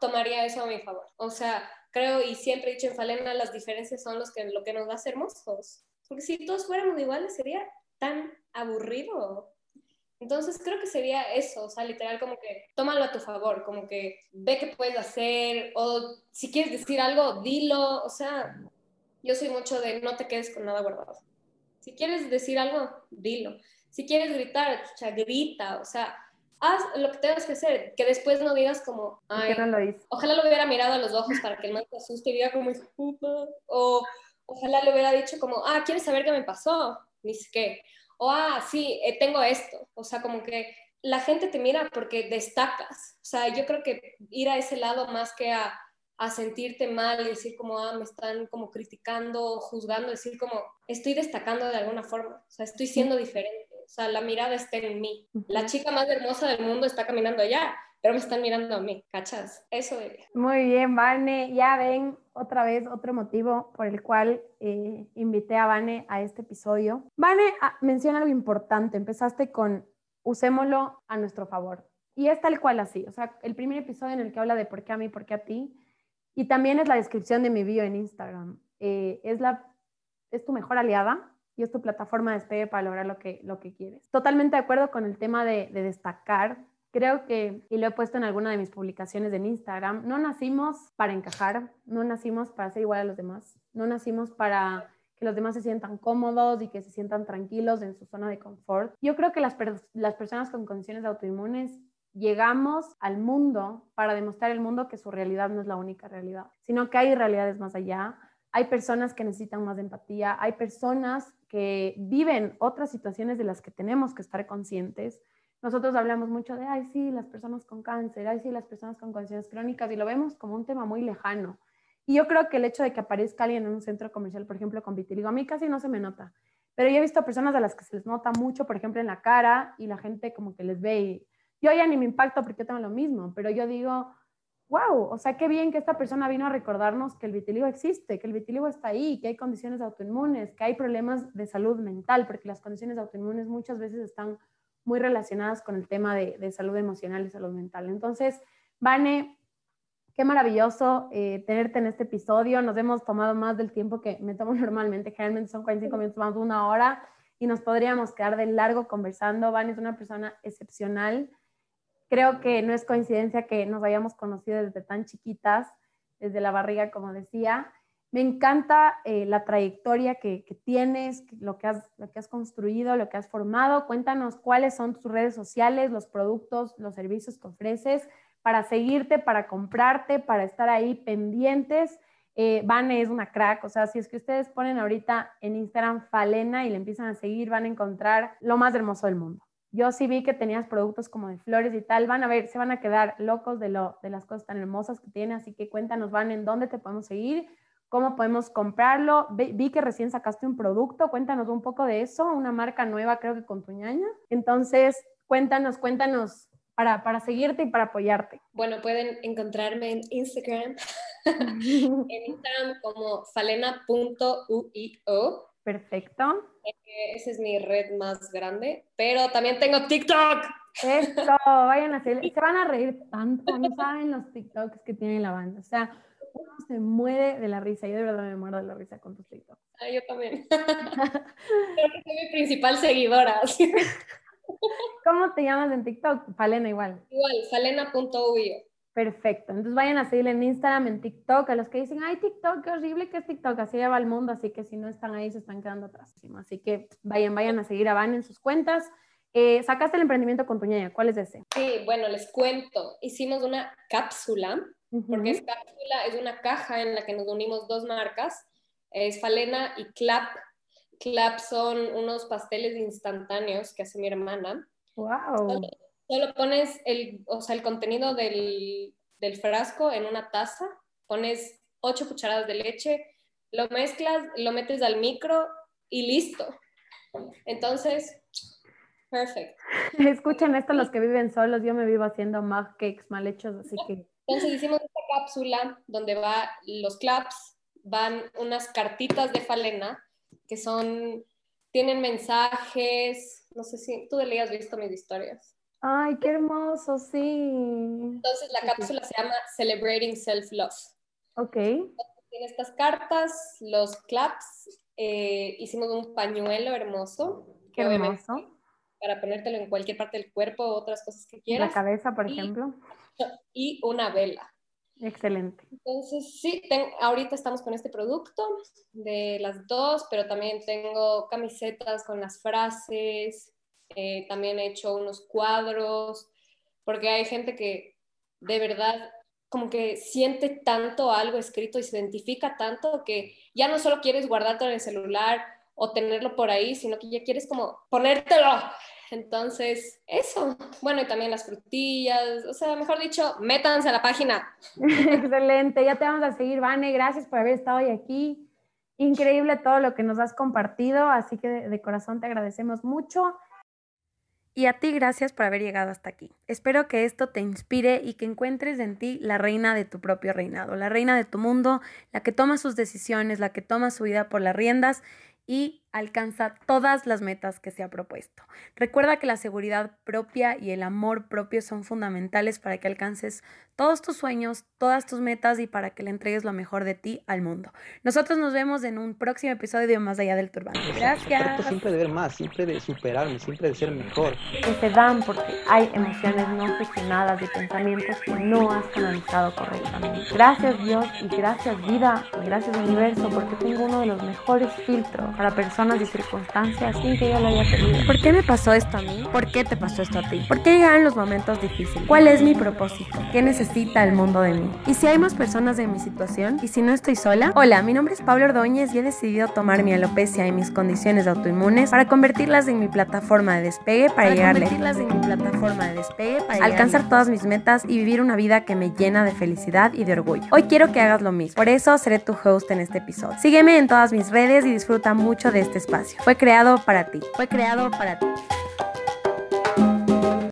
tomaría eso a mi favor. O sea, creo y siempre he dicho en Falena, las diferencias son los que, lo que nos hacer hermosos. Porque si todos fuéramos iguales sería tan aburrido. Entonces creo que sería eso, o sea, literal como que tómalo a tu favor, como que ve qué puedes hacer o si quieres decir algo, dilo, o sea, yo soy mucho de no te quedes con nada guardado. Si quieres decir algo, dilo. Si quieres gritar, grita, o sea, haz lo que tengas que hacer, que después no digas como, ay, no lo ojalá lo hubiera mirado a los ojos para que el man se asuste y diga como, o ojalá le hubiera dicho como, ah, ¿quieres saber qué me pasó? Ni sé qué. O, ah, sí, eh, tengo esto. O sea, como que la gente te mira porque destacas. O sea, yo creo que ir a ese lado más que a a sentirte mal y decir como, ah, me están como criticando, juzgando, decir como, estoy destacando de alguna forma, o sea, estoy siendo diferente, o sea, la mirada está en mí. La chica más hermosa del mundo está caminando allá, pero me están mirando a mí, ¿cachas? Eso diría. Muy bien, Vane, ya ven otra vez otro motivo por el cual eh, invité a Vane a este episodio. Vane ah, menciona algo importante, empezaste con usémoslo a nuestro favor. Y es tal cual así, o sea, el primer episodio en el que habla de por qué a mí, por qué a ti, y también es la descripción de mi bio en Instagram. Eh, es, la, es tu mejor aliada y es tu plataforma de despegue para lograr lo que, lo que quieres. Totalmente de acuerdo con el tema de, de destacar. Creo que, y lo he puesto en alguna de mis publicaciones en Instagram, no nacimos para encajar, no nacimos para ser igual a los demás, no nacimos para que los demás se sientan cómodos y que se sientan tranquilos en su zona de confort. Yo creo que las, las personas con condiciones autoinmunes llegamos al mundo para demostrar al mundo que su realidad no es la única realidad, sino que hay realidades más allá. Hay personas que necesitan más empatía, hay personas que viven otras situaciones de las que tenemos que estar conscientes. Nosotros hablamos mucho de, ay, sí, las personas con cáncer, ay, sí, las personas con condiciones crónicas, y lo vemos como un tema muy lejano. Y yo creo que el hecho de que aparezca alguien en un centro comercial, por ejemplo, con vitiligo, a mí casi no se me nota. Pero yo he visto personas a las que se les nota mucho, por ejemplo, en la cara, y la gente como que les ve y yo ya ni me impacto porque tengo lo mismo, pero yo digo, wow, o sea, qué bien que esta persona vino a recordarnos que el vitiligo existe, que el vitiligo está ahí, que hay condiciones autoinmunes, que hay problemas de salud mental, porque las condiciones autoinmunes muchas veces están muy relacionadas con el tema de, salud emocional y salud mental. Entonces, Vane, qué maravilloso eh, tenerte en este episodio. Nos hemos tomado más del tiempo que me tomo normalmente, generalmente son 45 minutos más de una hora y nos podríamos quedar de largo conversando. Vane es una persona excepcional Creo que no es coincidencia que nos hayamos conocido desde tan chiquitas, desde la barriga, como decía. Me encanta eh, la trayectoria que, tienes, lo que, has, construido, lo que has formado. Cuéntanos cuáles son tus redes sociales, los productos, los servicios que ofreces para seguirte, para comprarte, para estar ahí pendientes. Eh, Vane es una crack, o sea, si es que ustedes ponen ahorita en Instagram Falena y le empiezan a seguir, van a encontrar lo más hermoso del mundo. Yo sí vi que tenías productos como de flores y tal. Van a ver, se van a quedar locos de, lo, de las cosas tan hermosas que tiene. Así que cuéntanos, Van, en dónde te podemos seguir, cómo podemos comprarlo. Vi, que recién sacaste un producto. Cuéntanos un poco de eso. Una marca nueva, creo que con tu ñaña. Entonces, cuéntanos, cuéntanos para, para seguirte y para apoyarte. Bueno, pueden encontrarme en Instagram, en Instagram como falena.uio. Perfecto. Eh, esa es mi red más grande, pero también tengo TikTok. Esto, vayan a hacer, se van a reír tanto, no saben los TikToks que tiene la banda. O sea, uno se muere de la risa. Yo de verdad me muero de la risa con tus TikToks. Ah, yo también. Creo que soy mi principal seguidora. ¿Cómo te llamas en TikTok? Falena igual. Igual, falena.uio. Perfecto. Entonces vayan a seguirle en Instagram, en TikTok, a los que dicen, ay, TikTok, qué horrible que es TikTok, así va el mundo, así que si no están ahí se están quedando atrás. Así que vayan, vayan a seguir a Van en sus cuentas. Eh, sacaste el emprendimiento con tu ñaña, ¿cuál es ese? Sí, bueno, les cuento. Hicimos una cápsula, porque es cápsula, es una caja en la que nos unimos dos marcas, es Falena y Clap. Clap son unos pasteles instantáneos que hace mi hermana. ¡Wow! Solo, pones el, o sea, el contenido del, del frasco en una taza, pones ocho cucharadas de leche, lo mezclas, lo metes al micro y listo. Entonces, Perfecto. Escuchen esto los que viven solos, yo me vivo haciendo mug cakes mal hechos, así que... Entonces hicimos esta cápsula donde va los claps, van unas cartitas de falena que son, tienen mensajes, no sé si tú le has visto mis historias. Ay, qué hermoso, sí. Entonces la cápsula se llama Celebrating Self-Love. Ok. Tiene estas cartas, los claps, eh, hicimos un pañuelo hermoso. Qué hermoso para ponértelo en cualquier parte del cuerpo o otras cosas que quieras. La cabeza, por ejemplo. Y una vela. Excelente. Entonces, sí, ahorita estamos con este producto de las dos, pero también tengo camisetas con las frases, eh, también he hecho unos cuadros, porque hay gente que de verdad como que siente tanto algo escrito y se identifica tanto que ya no solo quieres guardártelo en el celular o tenerlo por ahí, sino que ya quieres como ponértelo entonces, eso. Bueno, y también las frutillas, o sea, mejor dicho, métanse a la página. Excelente, ya te vamos a seguir, Vane. Gracias por haber estado hoy aquí. Increíble todo lo que nos has compartido, así que de, de corazón te agradecemos mucho. Y a ti gracias por haber llegado hasta aquí. Espero que esto te inspire y que encuentres en ti la reina de tu propio reinado, la reina de tu mundo, la que toma sus decisiones, la que toma su vida por las riendas y alcanza todas las metas que se ha propuesto. Recuerda que la seguridad propia y el amor propio son fundamentales para que alcances todos tus sueños, todas tus metas y para que le entregues lo mejor de ti al mundo. Nosotros nos vemos en un próximo episodio de Más allá del turbante. Gracias. siempre de ver más, siempre de superarme, siempre de ser mejor. Que te dan porque hay emociones no gestionadas y pensamientos que no has canalizado correctamente. Gracias Dios y gracias vida y gracias universo porque tengo uno de los mejores filtros para personas y circunstancias sin que yo lo haya pedido. ¿Por qué me pasó esto a mí? ¿Por qué te pasó esto a ti? ¿Por qué llegaron los momentos difíciles? ¿Cuál es mi propósito? ¿Qué necesita el mundo de mí. Y si hay más personas en mi situación, y si no estoy sola, hola, mi nombre es Pablo Ordóñez y he decidido tomar mi alopecia y mis condiciones autoinmunes para convertirlas en mi plataforma de despegue para, llegar convertirlas en mi plataforma de despegue para alcanzar todas mis metas y vivir una vida que me llena de felicidad y de orgullo. Hoy quiero que hagas lo mismo. Por eso seré tu host en este episodio. Sígueme en todas mis redes y disfruta mucho de este espacio. Fue creado para ti. Fue creado para ti.